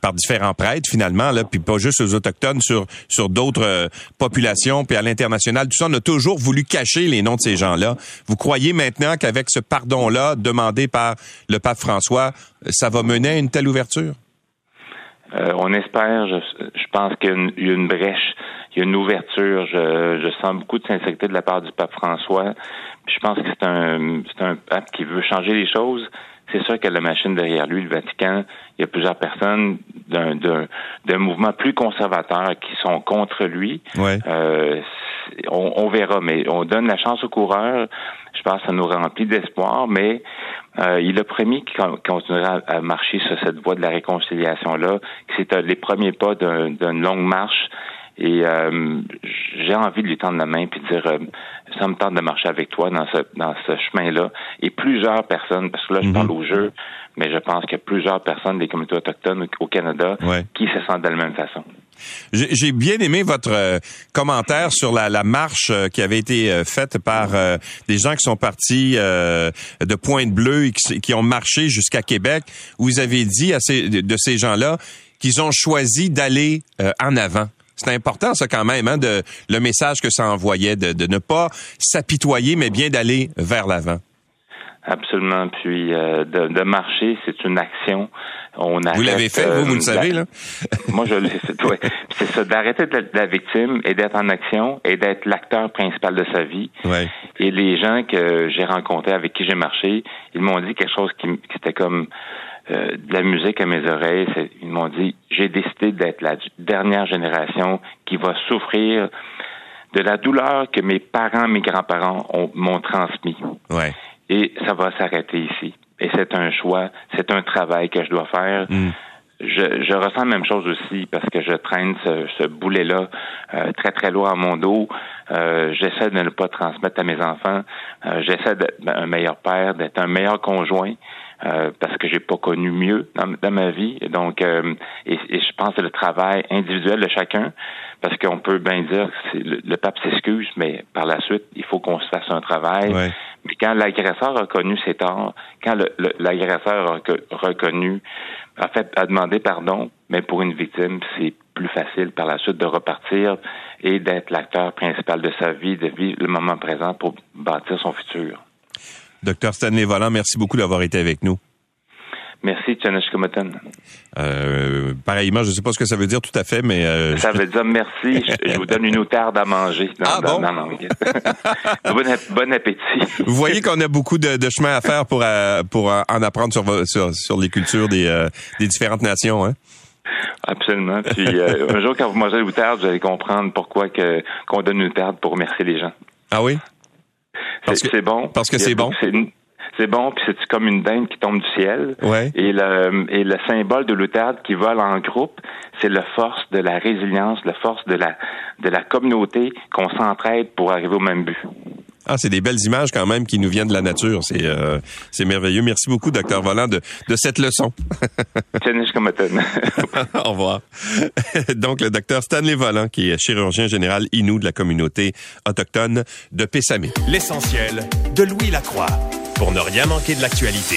C: par différents prêtres finalement, là, puis pas juste aux autochtones, sur sur d'autres populations, puis à l'international, tout ça, on a toujours voulu cacher les noms de ces gens-là. Vous croyez maintenant qu'avec ce pardon-là demandé par le pape François, ça va mener à une telle ouverture?
D: Euh, on espère, je, je pense qu'il y a une, brèche, il y a une ouverture. Je, je sens beaucoup de sincérité de la part du pape François. Je pense que c'est un, c'est un pape qui veut changer les choses. C'est sûr que la machine derrière lui, le Vatican, il y a plusieurs personnes d'un mouvement plus conservateur qui sont contre lui. Euh, on, verra, mais on donne la chance aux coureurs. Je pense que ça nous remplit d'espoir, mais euh, il a promis qu'il continuera à marcher sur cette voie de la réconciliation-là, que c'est les premiers pas d'une longue marche. Et euh, j'ai envie de lui tendre la main puis de dire euh, ça me tente de marcher avec toi dans ce dans ce chemin-là. Et plusieurs personnes, parce que là je mhm. parle au jeu, mais je pense qu'il y a plusieurs personnes des communautés autochtones au Canada qui se sentent de la même façon.
C: J'ai bien aimé votre euh, commentaire sur la, la, marche euh, qui avait été euh, faite par des gens qui sont partis de Pointe-Bleue et qui, qui, ont marché jusqu'à Québec, où vous avez dit à ces, de ces gens-là qu'ils ont choisi d'aller en avant. C'est important, ça, quand même, hein, de, le message que ça envoyait, de, de ne pas s'apitoyer, mais bien d'aller vers l'avant.
D: Absolument. Puis de, de, marcher, c'est une action.
C: On vous l'avez fait, vous, vous le savez, là?
D: moi, je l'ai fait, ouais. [LAUGHS] C'est ça, d'arrêter d'être la victime et d'être en action et d'être l'acteur principal de sa vie.
C: Ouais.
D: Et les gens que j'ai rencontrés, avec qui j'ai marché, ils m'ont dit quelque chose qui, qui était comme euh, de la musique à mes oreilles. Ils m'ont dit, j'ai décidé d'être la dernière génération qui va souffrir de la douleur que mes parents, mes grands-parents m'ont transmis.
C: Ouais.
D: Et ça va s'arrêter ici et c'est un choix, c'est un travail que je dois faire. Mm. Je, je, ressens la même chose aussi parce que je traîne ce, ce boulet-là euh, très très loin à mon dos. Euh, j'essaie de ne pas transmettre à mes enfants. Euh, j'essaie d'être un meilleur père, d'être un meilleur conjoint. Parce que j'ai pas connu mieux dans, ma vie. Donc, et, et, je pense que le travail individuel de chacun, parce qu'on peut bien dire que le, pape s'excuse, mais par la suite, il faut qu'on se fasse un travail. Mais quand l'agresseur a reconnu ses torts, quand l'agresseur a reconnu, a fait, a demandé pardon, mais pour une victime, c'est plus facile par la suite de repartir et d'être l'acteur principal de sa vie, de vivre le moment présent pour bâtir son futur.
C: Docteur Stanley Volant, merci beaucoup d'avoir été avec nous.
D: Merci, Tchanesh
C: Euh, pareillement, je ne sais pas ce que ça veut dire tout à fait, mais... Euh,
D: ça veut dire merci, [LAUGHS] je, vous donne une outarde à manger.
C: ah bon? [LAUGHS]
D: bon, appétit.
C: vous voyez qu'on a beaucoup de, de, chemin à faire pour, euh, pour en apprendre sur, sur, sur les cultures des, euh, des différentes nations, hein?
D: Absolument. Puis [LAUGHS] un jour, quand vous mangez l'outarde, vous allez comprendre pourquoi que qu'on donne une outarde pour remercier les gens.
C: Ah oui?
D: C'est bon.
C: Parce que c'est bon
D: c'est bon, puis c'est comme une dinde qui tombe du ciel.
C: Ouais.
D: Et le et le symbole de l'outarde qui vole en groupe, c'est la force de la résilience, la force de la de la communauté qu'on s'entraide pour arriver au même but.
C: Ah, c'est des belles images quand même qui nous viennent de la nature. C'est euh, c'est merveilleux. Merci beaucoup, docteur Volant, de, de cette leçon. [LAUGHS] [LAUGHS] Au revoir. [LAUGHS] Donc, le docteur Stanley Volant, qui est chirurgien général Inou de la communauté autochtone de Pessamé.
B: L'essentiel de Louis Lacroix pour ne rien manquer de l'actualité.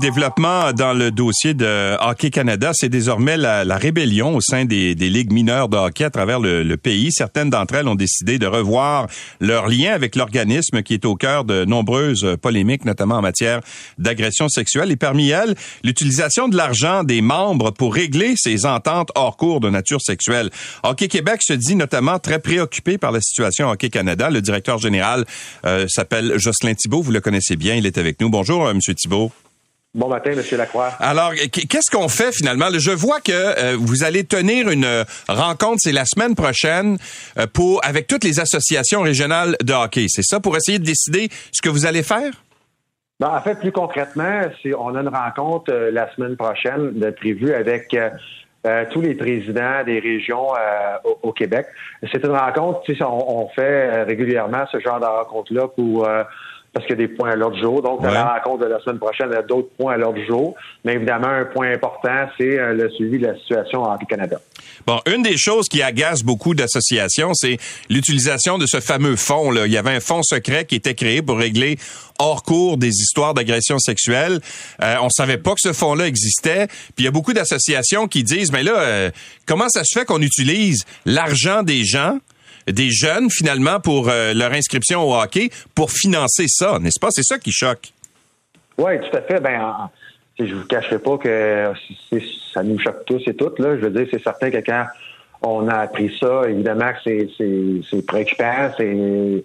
C: Développement dans le dossier de Hockey Canada, c'est désormais la, rébellion au sein des, ligues mineures de hockey à travers le, pays. Certaines d'entre elles ont décidé de revoir leur lien avec l'organisme qui est au cœur de nombreuses polémiques, notamment en matière d'agression sexuelle. Et parmi elles, l'utilisation de l'argent des membres pour régler ces ententes hors cours de nature sexuelle. Hockey Québec se dit notamment très préoccupé par la situation Hockey Canada. Le directeur général euh, s'appelle Jocelyn Thibault. Vous le connaissez bien. Il est avec nous. Bonjour, euh, Monsieur Thibault.
E: Bon matin, Monsieur Lacroix.
C: Alors, qu'est-ce qu'on fait finalement? Je vois que euh, vous allez tenir une euh, rencontre, c'est la semaine prochaine, euh, pour avec toutes les associations régionales de hockey. C'est ça pour essayer de décider ce que vous allez faire?
E: Ben, en fait, plus concrètement, on a une rencontre la semaine prochaine de prévue avec tous les présidents des régions au, Québec. C'est une rencontre, on, on fait régulièrement ce genre de rencontre-là pour parce qu'il y a des points à l'ordre du jour. Donc, la rencontre de la semaine prochaine, il y a d'autres points à l'ordre du jour. Mais évidemment, un point important, c'est euh, le suivi de la situation en Canada.
C: Bon, une des choses qui agace beaucoup d'associations, c'est l'utilisation de ce fameux fonds. Là. Il y avait un fonds secret qui était créé pour régler hors cours des histoires d'agression sexuelle. Euh, on savait pas que ce fonds-là existait. Puis il y a beaucoup d'associations qui disent, mais là, euh, comment ça se fait qu'on utilise l'argent des gens des jeunes finalement pour euh, leur inscription au hockey pour financer ça, n'est-ce pas? C'est ça qui choque.
E: Oui, tout à fait. Ben, je vous cacherai pas que ça nous choque tous et toutes. Là. Je veux dire, c'est certain que quand on a appris ça, évidemment que c'est préoccupant, c'est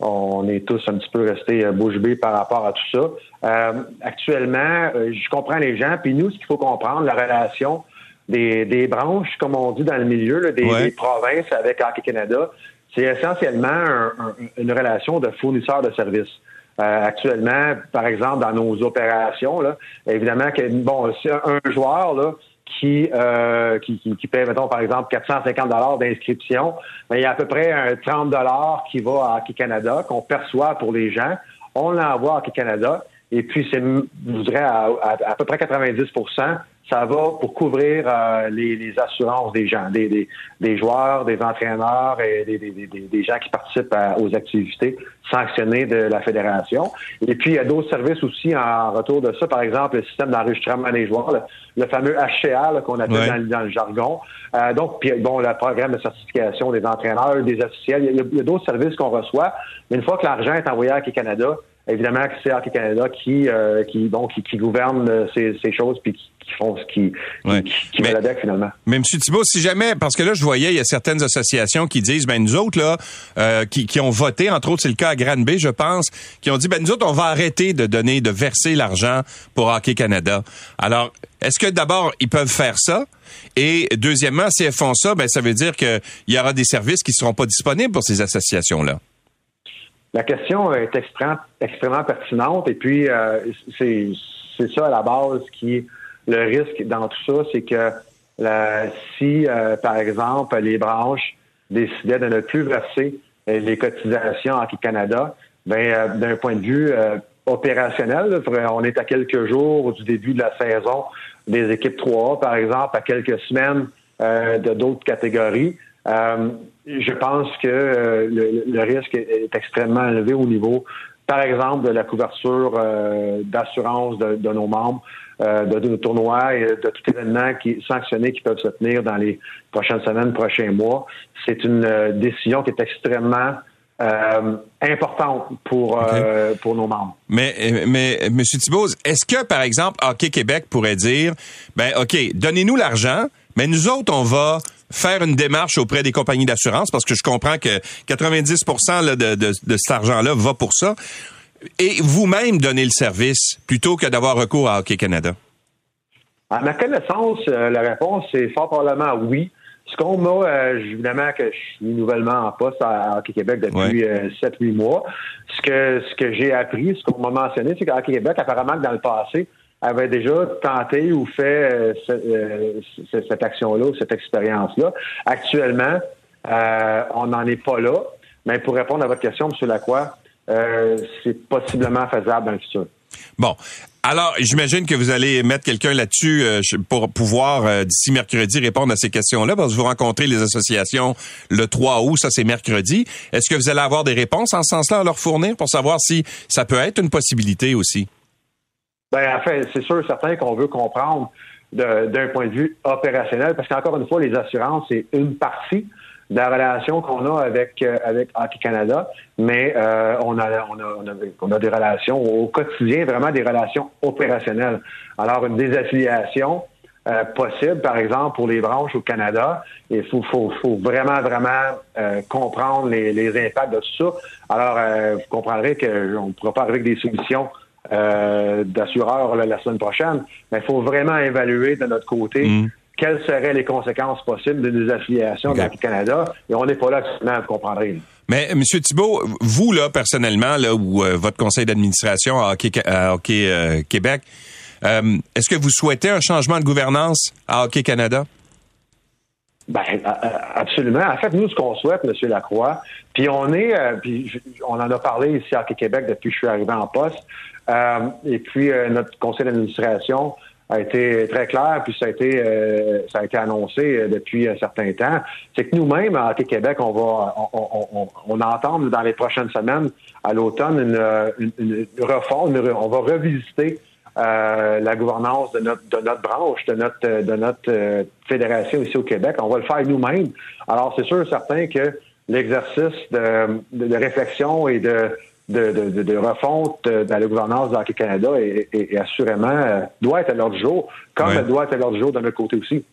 E: on est tous un petit peu restés bouche bée par rapport à tout ça. Euh, actuellement, euh, je comprends les gens, puis nous, ce qu'il faut comprendre, la relation des, des, branches, comme on dit dans le milieu, là, des, des, provinces avec Hockey Canada, c'est essentiellement une relation de fournisseur de services. Euh, actuellement, par exemple, dans nos opérations, là, évidemment que bon, si un joueur là, qui, euh, qui, qui, qui, paie, mettons, par exemple, 450 dollars d'inscription, ben, il y a à peu près un 30 dollars qui va à Hockey Canada, qu'on perçoit pour les gens. On l'envoie à Hockey Canada. Et puis, c'est, je voudrais, à, à, peu près 90% ça va pour couvrir euh, les, les, assurances des gens, des, des, des, joueurs, des entraîneurs et des, des gens qui participent aux activités sanctionnées de la fédération. Et puis, il y a d'autres services aussi en retour de ça. Par exemple, le système d'enregistrement des joueurs, le, fameux HCA qu'on appelle dans, le jargon. Euh, donc, puis, bon, le programme de certification des entraîneurs, des officiels. Il y a, a d'autres services qu'on reçoit. Mais une fois que l'argent est envoyé à Canada, évidemment que c'est Hockey Canada qui, euh, qui, bon, qui, qui gouverne euh, ces, ces choses puis qui, qui, font ce qui, ouais. qui, qui mais, avec finalement.
C: Mais M. Thibault, si jamais, parce que là, je voyais, il y a certaines associations qui disent, ben nous autres, là, euh, qui, qui ont voté, entre autres, c'est le cas à Granby, je pense, qui ont dit, ben nous autres, on va arrêter de donner, de verser l'argent pour Hockey Canada. Alors, est-ce que d'abord, ils peuvent faire ça? Et deuxièmement, si elles font ça, ben ça veut dire qu'il y aura des services qui seront pas disponibles pour ces associations-là.
E: La question est extrêmement, pertinente et puis euh, c'est ça à la base qui le risque dans tout ça, c'est que la, si, euh, par exemple, les branches décidaient de ne plus verser euh, les cotisations en Canada, ben, d'un point de vue opérationnel, on est à quelques jours du début de la saison des équipes 3A, par exemple, à quelques semaines de d'autres catégories. Euh, je pense que euh, le, risque est, extrêmement élevé au niveau, par exemple, de la couverture euh, d'assurance de, nos membres, de, nos tournois et de tout événement qui sanctionné qui peuvent se tenir dans les prochaines semaines, prochains mois. C'est une décision qui est extrêmement importante pour pour nos membres.
C: Mais mais Monsieur Thibault, est-ce que par exemple Hockey Québec pourrait dire ben OK, donnez-nous l'argent, mais nous autres on va faire une démarche auprès des compagnies d'assurance parce que je comprends que 90 de, de, cet argent-là va pour ça. Et vous-même donner le service plutôt que d'avoir recours à Hockey Canada?
E: À ma connaissance, euh, la réponse est fort probablement oui. Ce qu'on m'a, euh, évidemment que je suis nouvellement en poste à Hockey Québec depuis 7-8 euh, mois, ce que ce que j'ai appris, ce qu'on m'a mentionné, c'est qu'à Hockey Québec, apparemment que dans le passé, avait déjà tenté ou fait euh, euh, cette action-là, cette expérience-là. Actuellement, euh, on n'en est pas là. Mais pour répondre à votre question, M. Lacroix, c'est possiblement faisable dans le futur.
C: Bon. Alors, j'imagine que vous allez mettre quelqu'un là-dessus pour pouvoir, d'ici mercredi, répondre à ces questions-là, parce que vous rencontrez les associations le 3 août, ça c'est mercredi. Est-ce que vous allez avoir des réponses en ce sens-là à leur fournir pour savoir si ça peut être une possibilité aussi?
E: Ben, en fait, c'est sûr, certain qu'on veut comprendre d'un point de vue opérationnel, parce qu'encore une fois, les assurances, c'est une partie de la relation qu'on a avec euh, avec Hockey Canada, mais euh, on, a, on, a, on, a, des relations au quotidien, vraiment des relations opérationnelles. Alors, une désaffiliation euh, possible, par exemple, pour les branches au Canada, il faut, faut, faut, vraiment, vraiment euh, comprendre les, les, impacts de ça. Alors, vous comprendrez qu'on ne pourra pas arriver avec des solutions euh, d'assureurs la semaine prochaine, mais il faut vraiment évaluer de notre côté mm. quelles seraient les conséquences possibles de nos affiliations okay. le Canada. Et on n'est pas là actuellement, vous comprendrez.
C: Mais M. Thibault, vous là personnellement, là ou euh, votre conseil d'administration à Hockey, euh, Québec, est-ce que vous souhaitez un changement de gouvernance à Hockey Canada?
E: Ben, absolument. En fait, nous, ce qu'on souhaite, M. Lacroix, puis on est, puis on en a parlé ici à Hockey Québec depuis que je suis arrivé en poste, et puis, euh, notre conseil d'administration a été très clair, puis ça a été euh, ça a été annoncé depuis un certain temps. C'est que nous-mêmes, à Québec, on va on, on, on, entend dans les prochaines semaines, à l'automne, une, une, une, refonte, on va revisiter la gouvernance de notre de notre branche, de notre de notre fédération ici au Québec. On va le faire nous-mêmes. Alors, c'est sûr certain que l'exercice de, de, réflexion et de de, refonte dans la gouvernance de Hockey Canada et, assurément doit être à l'ordre du jour, comme elle doit être à l'ordre du jour de notre côté aussi.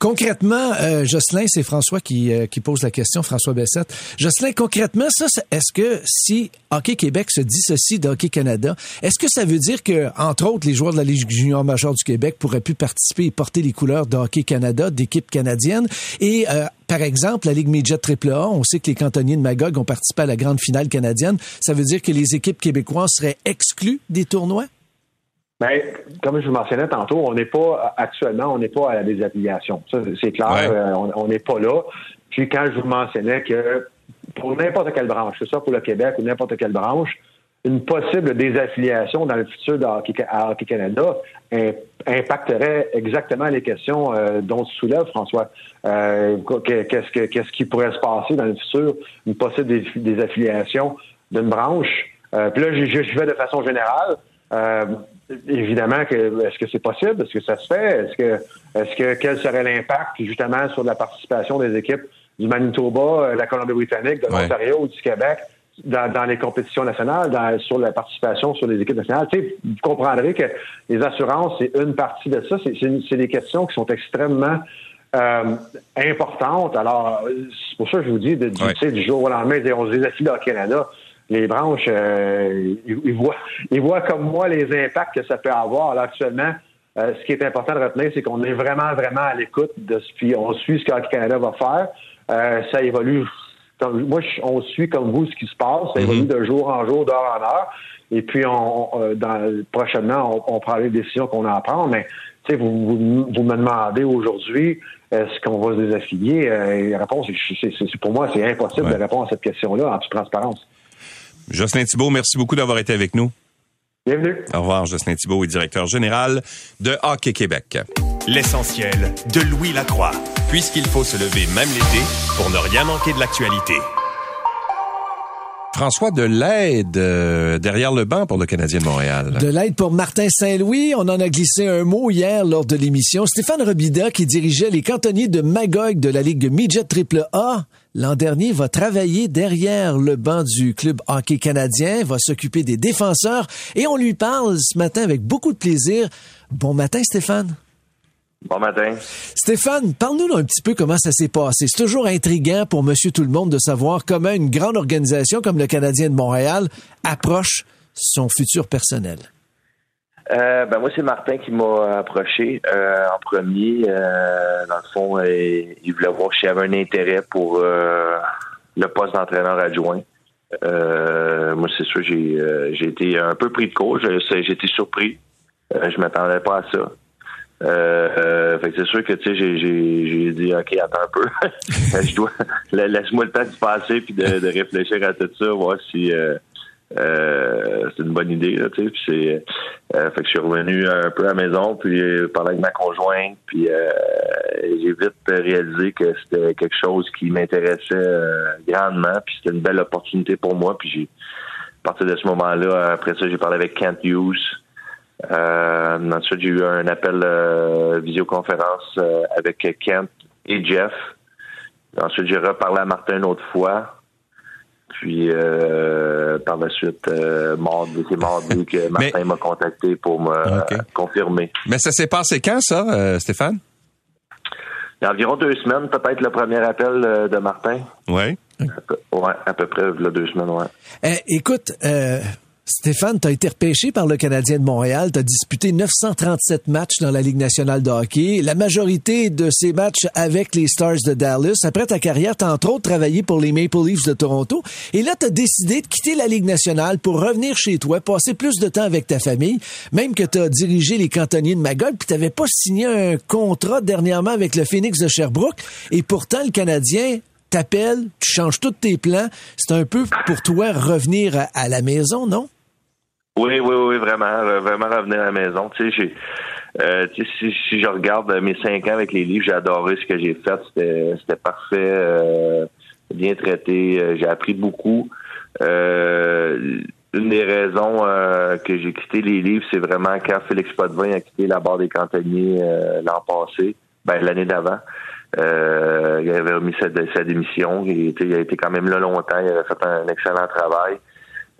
F: Concrètement, euh, Jocelyn, c'est François qui, euh, qui pose la question, François Bessette. Jocelyn, concrètement, ça, est-ce que si Hockey Québec se dissocie de Hockey Canada, est-ce que ça veut dire que, entre autres, les joueurs de la Ligue junior majeure du Québec pourraient plus participer et porter les couleurs de Hockey Canada, d'équipe canadienne? Et, euh, par exemple, la Ligue Midget AAA, on sait que les cantonniers de Magog ont participé à la grande finale canadienne. Ça veut dire que les équipes québécoises seraient exclues des tournois?
E: Bien, comme je vous mentionnais tantôt, on n'est pas actuellement, on n'est pas à la désaffiliation. Ça, c'est clair, euh, on n'est pas là. Puis quand je vous mentionnais que pour n'importe quelle branche, c'est ça pour le Québec ou n'importe quelle branche, une possible désaffiliation dans le futur de Hockey, Canada impacterait exactement les questions euh, dont tu soulèves, François. Euh, qu'est-ce, que, qu'est-ce qui pourrait se passer dans le futur, une possible désaffiliation d'une branche? puis là, je, je, vais de façon générale évidemment que est-ce que c'est possible? Est-ce que ça se fait? Est-ce que est-ce que quel serait l'impact justement sur la participation des équipes du Manitoba, euh, de la Colombie-Britannique, de l'Ontario ou du Québec dans, les compétitions nationales, sur la participation sur les équipes nationales? Tu sais, vous comprendrez que les assurances, c'est une partie de ça. C'est des questions qui sont extrêmement euh, importantes. Alors, c'est pour ça que je vous dis, de, du, du jour au lendemain, on se désaffile au Canada les branches, euh, ils, voient, ils voient comme moi les impacts que ça peut avoir. Alors actuellement, euh, ce qui est important de retenir, c'est qu'on est vraiment, vraiment à l'écoute de ce puis on suit ce que Canada va faire. Euh, ça évolue. Comme, moi, on suit comme vous ce qui se passe. Ça évolue mhm. de jour en jour, d'heure en heure. Et puis, on, dans, prochainement, on, prend les décisions qu'on a à prendre. Mais, tu sais, vous, vous, me demandez aujourd'hui, est-ce qu'on va se désaffilier? la réponse, c'est, pour moi, c'est impossible de répondre à cette question-là en toute transparence.
C: Jocelyn Thibault, merci beaucoup d'avoir été avec nous.
E: Bienvenue.
C: Au revoir, Jocelyn Thibault est directeur général de Hockey Québec.
B: L'essentiel de Louis Lacroix, puisqu'il faut se lever même l'été pour ne rien manquer de l'actualité.
C: François, de l'aide euh, derrière le banc pour le Canadien de Montréal.
F: De l'aide pour Martin Saint-Louis. On en a glissé un mot hier lors de l'émission. Stéphane Robida, qui dirigeait les cantonniers de Magog de la Ligue Midget AAA, l'an dernier, va travailler derrière le banc du club hockey canadien, va s'occuper des défenseurs et on lui parle ce matin avec beaucoup de plaisir. Bon matin, Stéphane.
G: Bon matin.
F: Stéphane, parle-nous un petit peu comment ça s'est passé. C'est toujours intriguant pour Monsieur Tout le Monde de savoir comment une grande organisation comme le Canadien de Montréal approche son futur personnel.
G: Euh, ben moi, c'est Martin qui m'a approché euh, en premier. Euh, dans le fond, il voulait voir si j'avais un intérêt pour le poste d'entraîneur adjoint. moi, c'est sûr, j'ai été un peu pris de court. J'ai été surpris. je m'attendais pas à ça. Euh, fait que c'est sûr que tu sais, j'ai dit ok, attends un peu. [LAUGHS] je dois [LAUGHS] laisse-moi le temps de passer puis de, de, réfléchir à tout ça, voir si euh, euh, c'est une bonne idée. Tu sais, c'est euh, fait que je suis revenu un peu à la maison, puis parler avec ma conjointe, puis j'ai vite réalisé que c'était quelque chose qui m'intéressait grandement, puis c'était une belle opportunité pour moi. Puis j'ai à partir de ce moment-là, après ça, j'ai parlé avec Kent Hughes. Euh, ensuite, j'ai eu un appel euh, visioconférence euh, avec Kent et Jeff. Ensuite, j'ai reparlé à Martin une autre fois. Puis euh, par la suite, euh, mardi, c'est mardi [LAUGHS] que Martin m'a contacté pour me confirmer.
C: Mais ça s'est passé quand, ça, Stéphane?
G: Il y a environ deux semaines, peut-être le premier appel de Martin.
C: Oui.
G: Ouais, à peu près là, deux semaines, ouais.
F: Écoute, Stéphane, tu as été repêché par le Canadien de Montréal. Tu as disputé 937 matchs dans la Ligue nationale de hockey. La majorité de ces matchs avec les Stars de Dallas. Après ta carrière, tu as entre autres travaillé pour les Maple Leafs de Toronto. Et là, tu as décidé de quitter la Ligue nationale pour revenir chez toi, passer plus de temps avec ta famille, même que tu as dirigé les cantonniers de Magog, puis tu pas signé un contrat dernièrement avec le Phoenix de Sherbrooke. Et pourtant, le Canadien t'appelle, tu changes tous tes plans. C'est un peu pour toi revenir à la maison, non?
G: Oui, oui, oui, vraiment, vraiment revenir à la maison. Tu sais, euh, si, si, je regarde mes cinq ans avec les livres, j'ai adoré ce que j'ai fait. C'était, parfait, euh, bien traité. Euh, j'ai appris beaucoup. une des raisons que j'ai quitté les livres, c'est vraiment quand Félix Potvin a quitté la barre des cantonniers l'an passé, ben l'année d'avant. il avait remis sa, sa démission. Il, il a été quand même là longtemps. Il avait fait un excellent travail.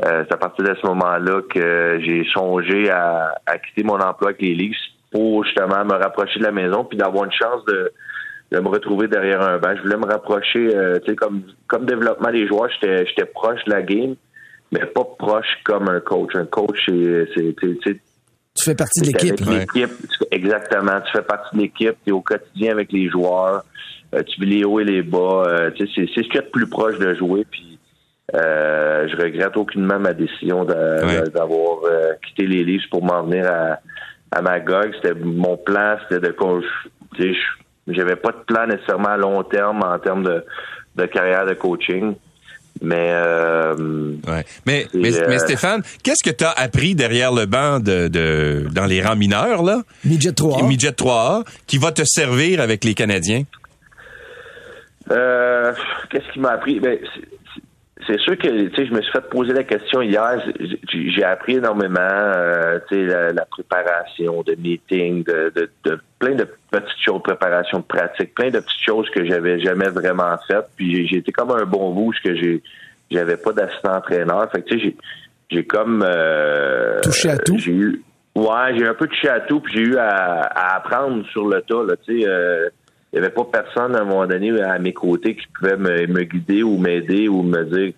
G: Euh, c'est à partir de ce moment-là que j'ai songé à, quitter mon emploi avec les Leafs pour justement me rapprocher de la maison puis d'avoir une chance de, me retrouver derrière un banc. Je voulais me rapprocher, euh, tu sais, comme, comme développement des joueurs, j'étais, j'étais proche de la game, mais pas proche comme un coach. Un coach, c'est, c'est tu
F: fais partie de l'équipe.
G: exactement. Tu fais partie de l'équipe. Tu es au quotidien avec les joueurs. Euh, tu vis les hauts et les bas. c'est, c'est ce qu'il y a de plus proche de jouer. Puis euh, je regrette aucunement ma décision d'avoir euh, quitté les livres pour m'en venir à, à Magog. C'était mon plan, c'était de coach. J'avais pas de plan nécessairement à long terme en termes de, de carrière de coaching. Mais, euh,
C: mais, mais, Stéphane, qu'est-ce que tu as appris derrière le banc de, de dans les rangs mineurs là?
F: Midget 3A.
C: Midget 3A qui va te servir avec les Canadiens?
G: Qu'est-ce qui m'a appris? Ben, c'est sûr que tu sais, je me suis fait poser la question hier. J'ai appris énormément, euh, tu sais, la, préparation de meetings, de, de, plein de petites choses, de préparation de pratique, plein de petites choses que j'avais jamais vraiment faites. Puis j'ai été comme un bon rouge que j'ai j'avais pas d'assistant entraîneur. Fait que tu sais, j'ai j'ai comme
F: euh, touché à tout.
G: J'ai eu ouais, j'ai un peu touché à tout. Puis j'ai eu à, apprendre sur le tas. Là, tu sais. Euh, il n'y avait pas personne à un moment donné à mes côtés qui pouvait me, guider ou m'aider ou me dire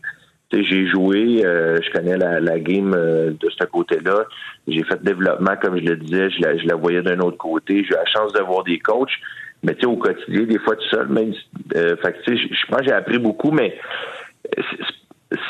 G: tu sais, j'ai joué, euh, je connais la, la game euh, de ce côté-là. J'ai fait développement, comme je le disais, je la, je la voyais d'un autre côté. J'ai eu la chance de voir des coachs, mais tu sais, au quotidien, des fois tout seul, même. Euh, tu sais, je pense que j'ai appris beaucoup, mais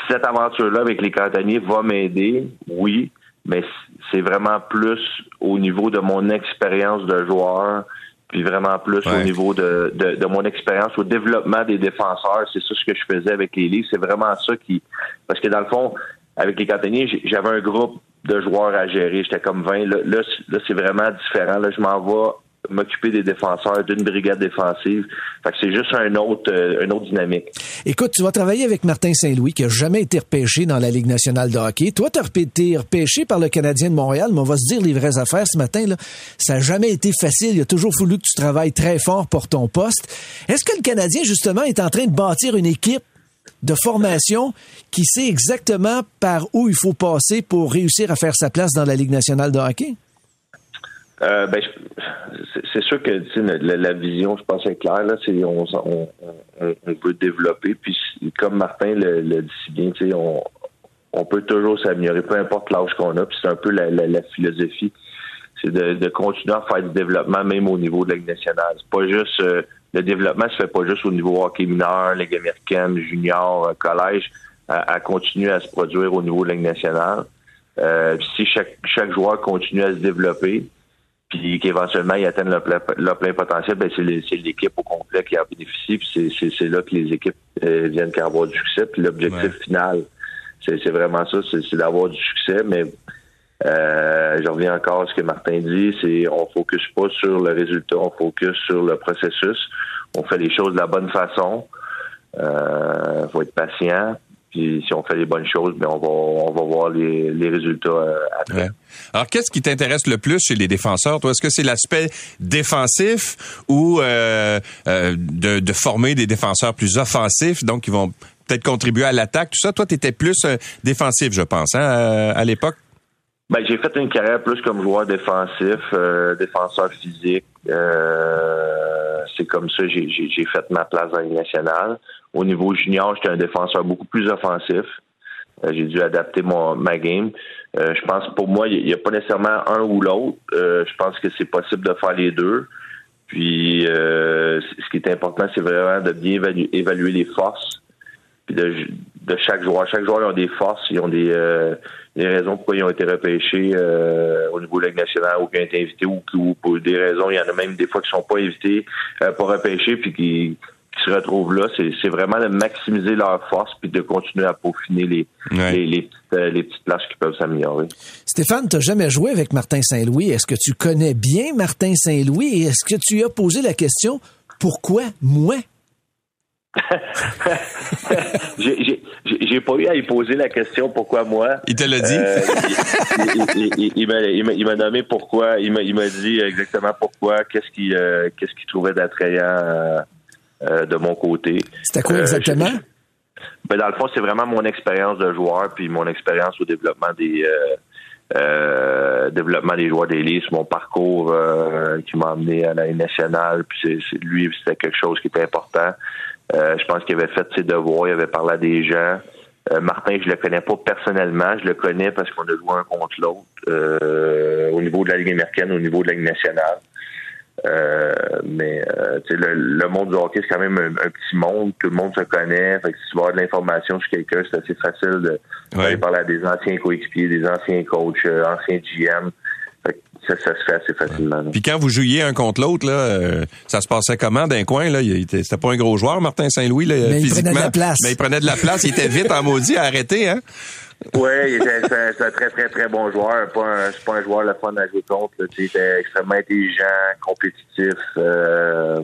G: cette aventure-là avec les cantonniers va m'aider, oui, mais c'est vraiment plus au niveau de mon expérience de joueur, puis vraiment plus au niveau de, de, mon expérience au développement des défenseurs. C'est ça ce que je faisais avec les livres. C'est vraiment ça qui... Parce que dans le fond, avec les cantonniers, j'avais un groupe de joueurs à gérer. J'étais comme 20. Là, là, c'est vraiment différent. Là, je m'en vais m'occuper des défenseurs d'une brigade défensive. Fait que c'est juste un autre, euh, une autre dynamique.
F: Écoute, tu vas travailler avec Martin Saint-Louis, qui a jamais été repêché dans la Ligue nationale de hockey. Toi, tu as été repêché par le Canadien de Montréal, mais on va se dire les vraies affaires ce matin. Là, ça n'a jamais été facile. Il a toujours fallu que tu travailles très fort pour ton poste. Est-ce que le Canadien, justement, est en train de bâtir une équipe de formation qui sait exactement par où il faut passer pour réussir à faire sa place dans la Ligue nationale de hockey?
G: Euh, ben, c'est sûr que la, la, vision, je pense, est claire. Là, c'est on, on, on, veut développer. Puis comme Martin le, le dit si bien, on, on peut toujours s'améliorer, peu importe l'âge qu'on a. Puis c'est un peu la, la, philosophie, c'est de, de, continuer à faire du développement même au niveau de la Ligue nationale. C'est pas juste euh, le développement se fait pas juste au niveau hockey mineur, Ligue américaine, junior, euh, collège, à, à, continuer à se produire au niveau de la Ligue nationale. Euh, si chaque, chaque joueur continue à se développer, puis qu'éventuellement ils atteignent leur plein, potentiel, ben c'est l'équipe au complet qui en bénéficie, puis c'est là que les équipes euh, viennent qu'à avoir du succès. Puis l'objectif final, c'est vraiment ça, c'est d'avoir du succès, mais euh, je reviens encore à ce que Martin dit, c'est on focus pas sur le résultat, on focus sur le processus. On fait les choses de la bonne façon. Euh, faut être patient. Puis si on fait les bonnes choses, bien on va on va voir les, les résultats euh, après.
C: Alors qu'est-ce qui t'intéresse le plus chez les défenseurs Toi, est-ce que c'est l'aspect défensif ou euh, euh, de, de, former des défenseurs plus offensifs, donc qui vont peut-être contribuer à l'attaque, tout ça? Toi, tu étais plus défensif, je pense, hein, à l'époque?
G: Ben, j'ai fait une carrière plus comme joueur défensif, défenseur physique. C'est comme ça j'ai j'ai fait ma place dans les nationale. Au niveau junior, j'étais un défenseur beaucoup plus offensif. Euh, j'ai dû adapter mon, ma game. Euh, je pense pour moi, il n'y a, pas nécessairement un ou l'autre. Euh, je pense que c'est possible de faire les deux. Puis ce qui est important, c'est vraiment de bien évaluer, les forces puis de, de, chaque joueur. Chaque joueur a des forces, ils ont des, des raisons pourquoi ils ont été repêchés au niveau de la Ligue nationale ou qui ont été invités ou, ou, pour des raisons. Il y en a même des fois qui sont pas invités, pas repêchés, puis qui qui se retrouvent là, c'est vraiment de maximiser leur force puis de continuer à peaufiner les, les, les, petites, euh, les, petites places qui peuvent s'améliorer.
F: Stéphane, tu n'as jamais joué avec Martin Saint-Louis. Est-ce que tu connais bien Martin Saint-Louis? Et est-ce que tu as posé la question pourquoi moi? [LAUGHS]
G: j'ai pas eu à lui poser la question pourquoi moi.
C: Il te l'a dit? Euh,
G: il, m'a nommé pourquoi. Il m'a dit exactement pourquoi. Qu'est-ce qu'il euh, qu'est-ce qu'il trouvait d'attrayant euh, de mon côté.
F: C'était quoi euh, exactement?
G: Ben, dans le fond, c'est vraiment mon expérience de joueur puis mon expérience au développement des euh, euh, développement des joueurs d'élite, mon parcours euh, qui m'a amené à la nationale. Puis c'est, lui, c'était quelque chose qui était important. Euh, je pense qu'il avait fait ses devoirs, il avait parlé à des gens. Euh, Martin, je le connais pas personnellement, je le connais parce qu'on a joué un contre l'autre au niveau de la Ligue américaine, au niveau de la Ligue nationale. Euh, mais euh, le, le monde du hockey, c'est quand même un, petit monde. Tout le monde se connaît. Fait que si tu veux avoir de l'information sur quelqu'un, c'est assez facile de ouais. parler à des anciens coéquipiers, des anciens coachs, euh, anciens GM. Ça, ça, se fait assez facilement.
C: Puis quand vous jouiez un contre l'autre, là, euh, ça se passait comment d'un coin? Là? C'était pas un gros joueur, Martin Saint-Louis, là,
F: mais
C: physiquement.
F: Il prenait de la place.
C: Mais il prenait de la place. il était vite en maudit à arrêter, hein?
G: Oui, c'est un, très, très, très bon joueur. Pas un, c'est pas un joueur le fun à jouer contre. Il était extrêmement intelligent, compétitif, euh,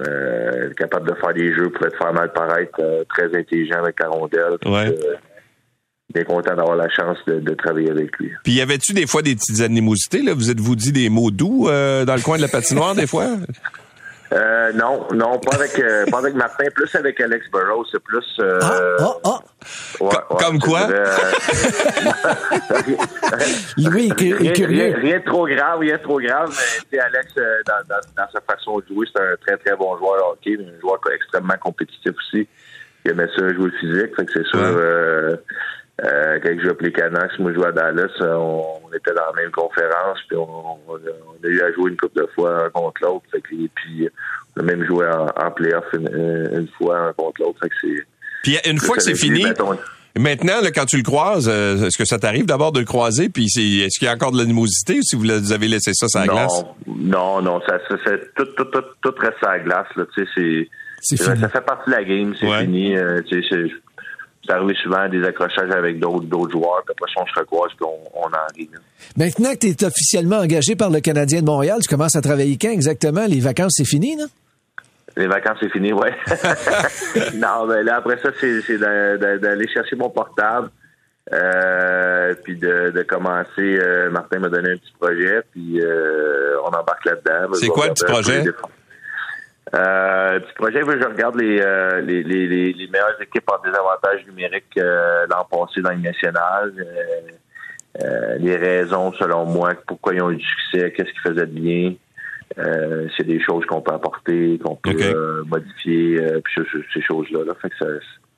G: euh, capable de faire des jeux pour te faire mal paraître, euh, très intelligent avec la rondelle.
C: Ouais.
G: Bien content d'avoir la chance de, de, travailler avec lui.
C: Puis y avait-tu des fois des petites animosités? Là? Vous êtes-vous dit des mots doux euh, dans le coin de la patinoire des fois?
G: Euh, non, non, pas avec, euh, pas avec Martin, plus avec Alex Burrows, c'est plus. Euh,
F: ah, ah, ah.
G: Ouais, ouais,
C: Comme quoi?
G: Dirais, [LAUGHS]
F: Lui, il est curieux.
G: Rien, rien, de trop grave, rien de trop grave, mais Alex, euh, dans, dans, dans, sa façon de jouer, c'est un très, très bon joueur de hockey, un joueur extrêmement compétitif aussi. Il aimait ça jouer physique, fait que c'est sûr. Ouais. Euh, quand je jouais les Canucks, moi je jouais à Dallas, on, on, était dans la même conférence, puis on, on, a eu à jouer une couple de fois un contre l'autre. Et puis on a même joué en, en playoff une, une, fois un contre l'autre.
C: Puis une fois que c'est fini, maintenant, là, quand tu le croises, euh, est-ce que ça t'arrive d'abord de le croiser? Puis est-ce qu'il y a encore de l'animosité ou si vous avez laissé ça sur la
G: non,
C: glace?
G: Non, non, ça, ça, ça tout, tout, tout, tout reste sur la glace. Là, c'est, ça fait partie de la game, c'est
C: ouais.
G: fini. Euh, c'est arrivé souvent des accrochages avec d'autres d'autres joueurs, puis après ça, on se recroise, puis on, on en rit.
F: Maintenant que tu es officiellement engagé par le Canadien de Montréal, tu commences à travailler quand exactement? Les vacances, c'est fini, non?
G: Les vacances, c'est fini, ouais. [LAUGHS] [LAUGHS] non, mais là, après ça, c'est d'aller chercher mon portable, euh, puis de, de commencer. Euh, Martin m'a donné un petit projet, puis euh, on embarque là-dedans.
C: C'est quoi le petit projet?
G: Euh, petit projet, je regarde les, euh, les, les, les, meilleures équipes en désavantage numérique euh, l'an passé dans le national. Euh, les raisons, selon moi, pourquoi ils ont eu du succès, qu'est-ce qu'ils faisaient de bien. c'est des choses qu'on peut apporter, qu'on peut okay. modifier, puis ces choses-là. Là. Fait que ça,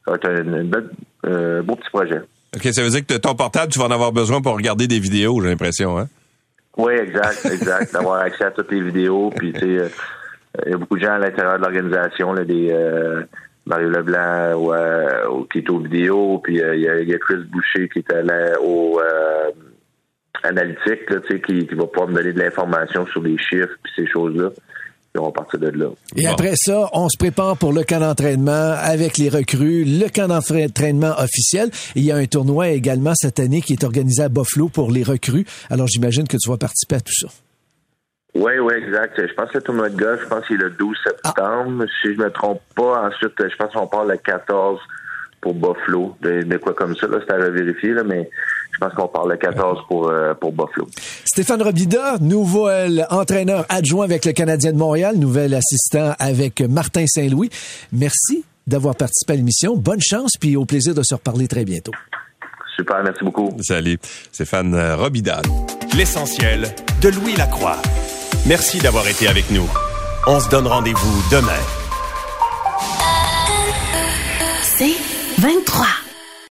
G: ça, va être un, un bel, beau petit projet.
C: OK, ça veut dire que ton portable, tu vas en avoir besoin pour regarder des vidéos, j'ai l'impression, hein?
G: Oui, exact, exact. [LAUGHS] D'avoir accès à toutes les vidéos, puis tu sais il y a beaucoup de gens à l'intérieur de l'organisation, des euh, Mario Leblanc ou, euh, qui est aux vidéos, puis euh, il y, a, y, a Chris Boucher qui est à au euh, analytique, là, qui, qui va pouvoir me donner de l'information sur les chiffres puis ces choses-là. On va partir de là.
F: Et bon. après ça, on se prépare pour le camp d'entraînement avec les recrues, le camp d'entraînement officiel. Et il y a un tournoi également cette année qui est organisé à Buffalo pour les recrues. Alors j'imagine que tu vas participer à tout ça.
G: Oui, oui, exact. Je pense que le tournoi de golf, je pense qu'il est le 12 septembre. Ah. Si je me trompe pas, ensuite, je pense qu'on parle le 14 pour Buffalo. De, de quoi comme ça, là, c'est à vérifier, là, mais je pense qu'on parle le 14 pour, euh, pour Buffalo.
F: Stéphane Robida, nouvel entraîneur adjoint avec le Canadien de Montréal, nouvel assistant avec Martin Saint-Louis. Merci d'avoir participé à l'émission. Bonne chance, puis au plaisir de se reparler très bientôt.
G: Super, merci beaucoup.
C: Salut. Stéphane Robida.
B: L'essentiel de Louis Lacroix. Merci d'avoir été avec nous. On se donne rendez-vous demain.
H: C'est 23.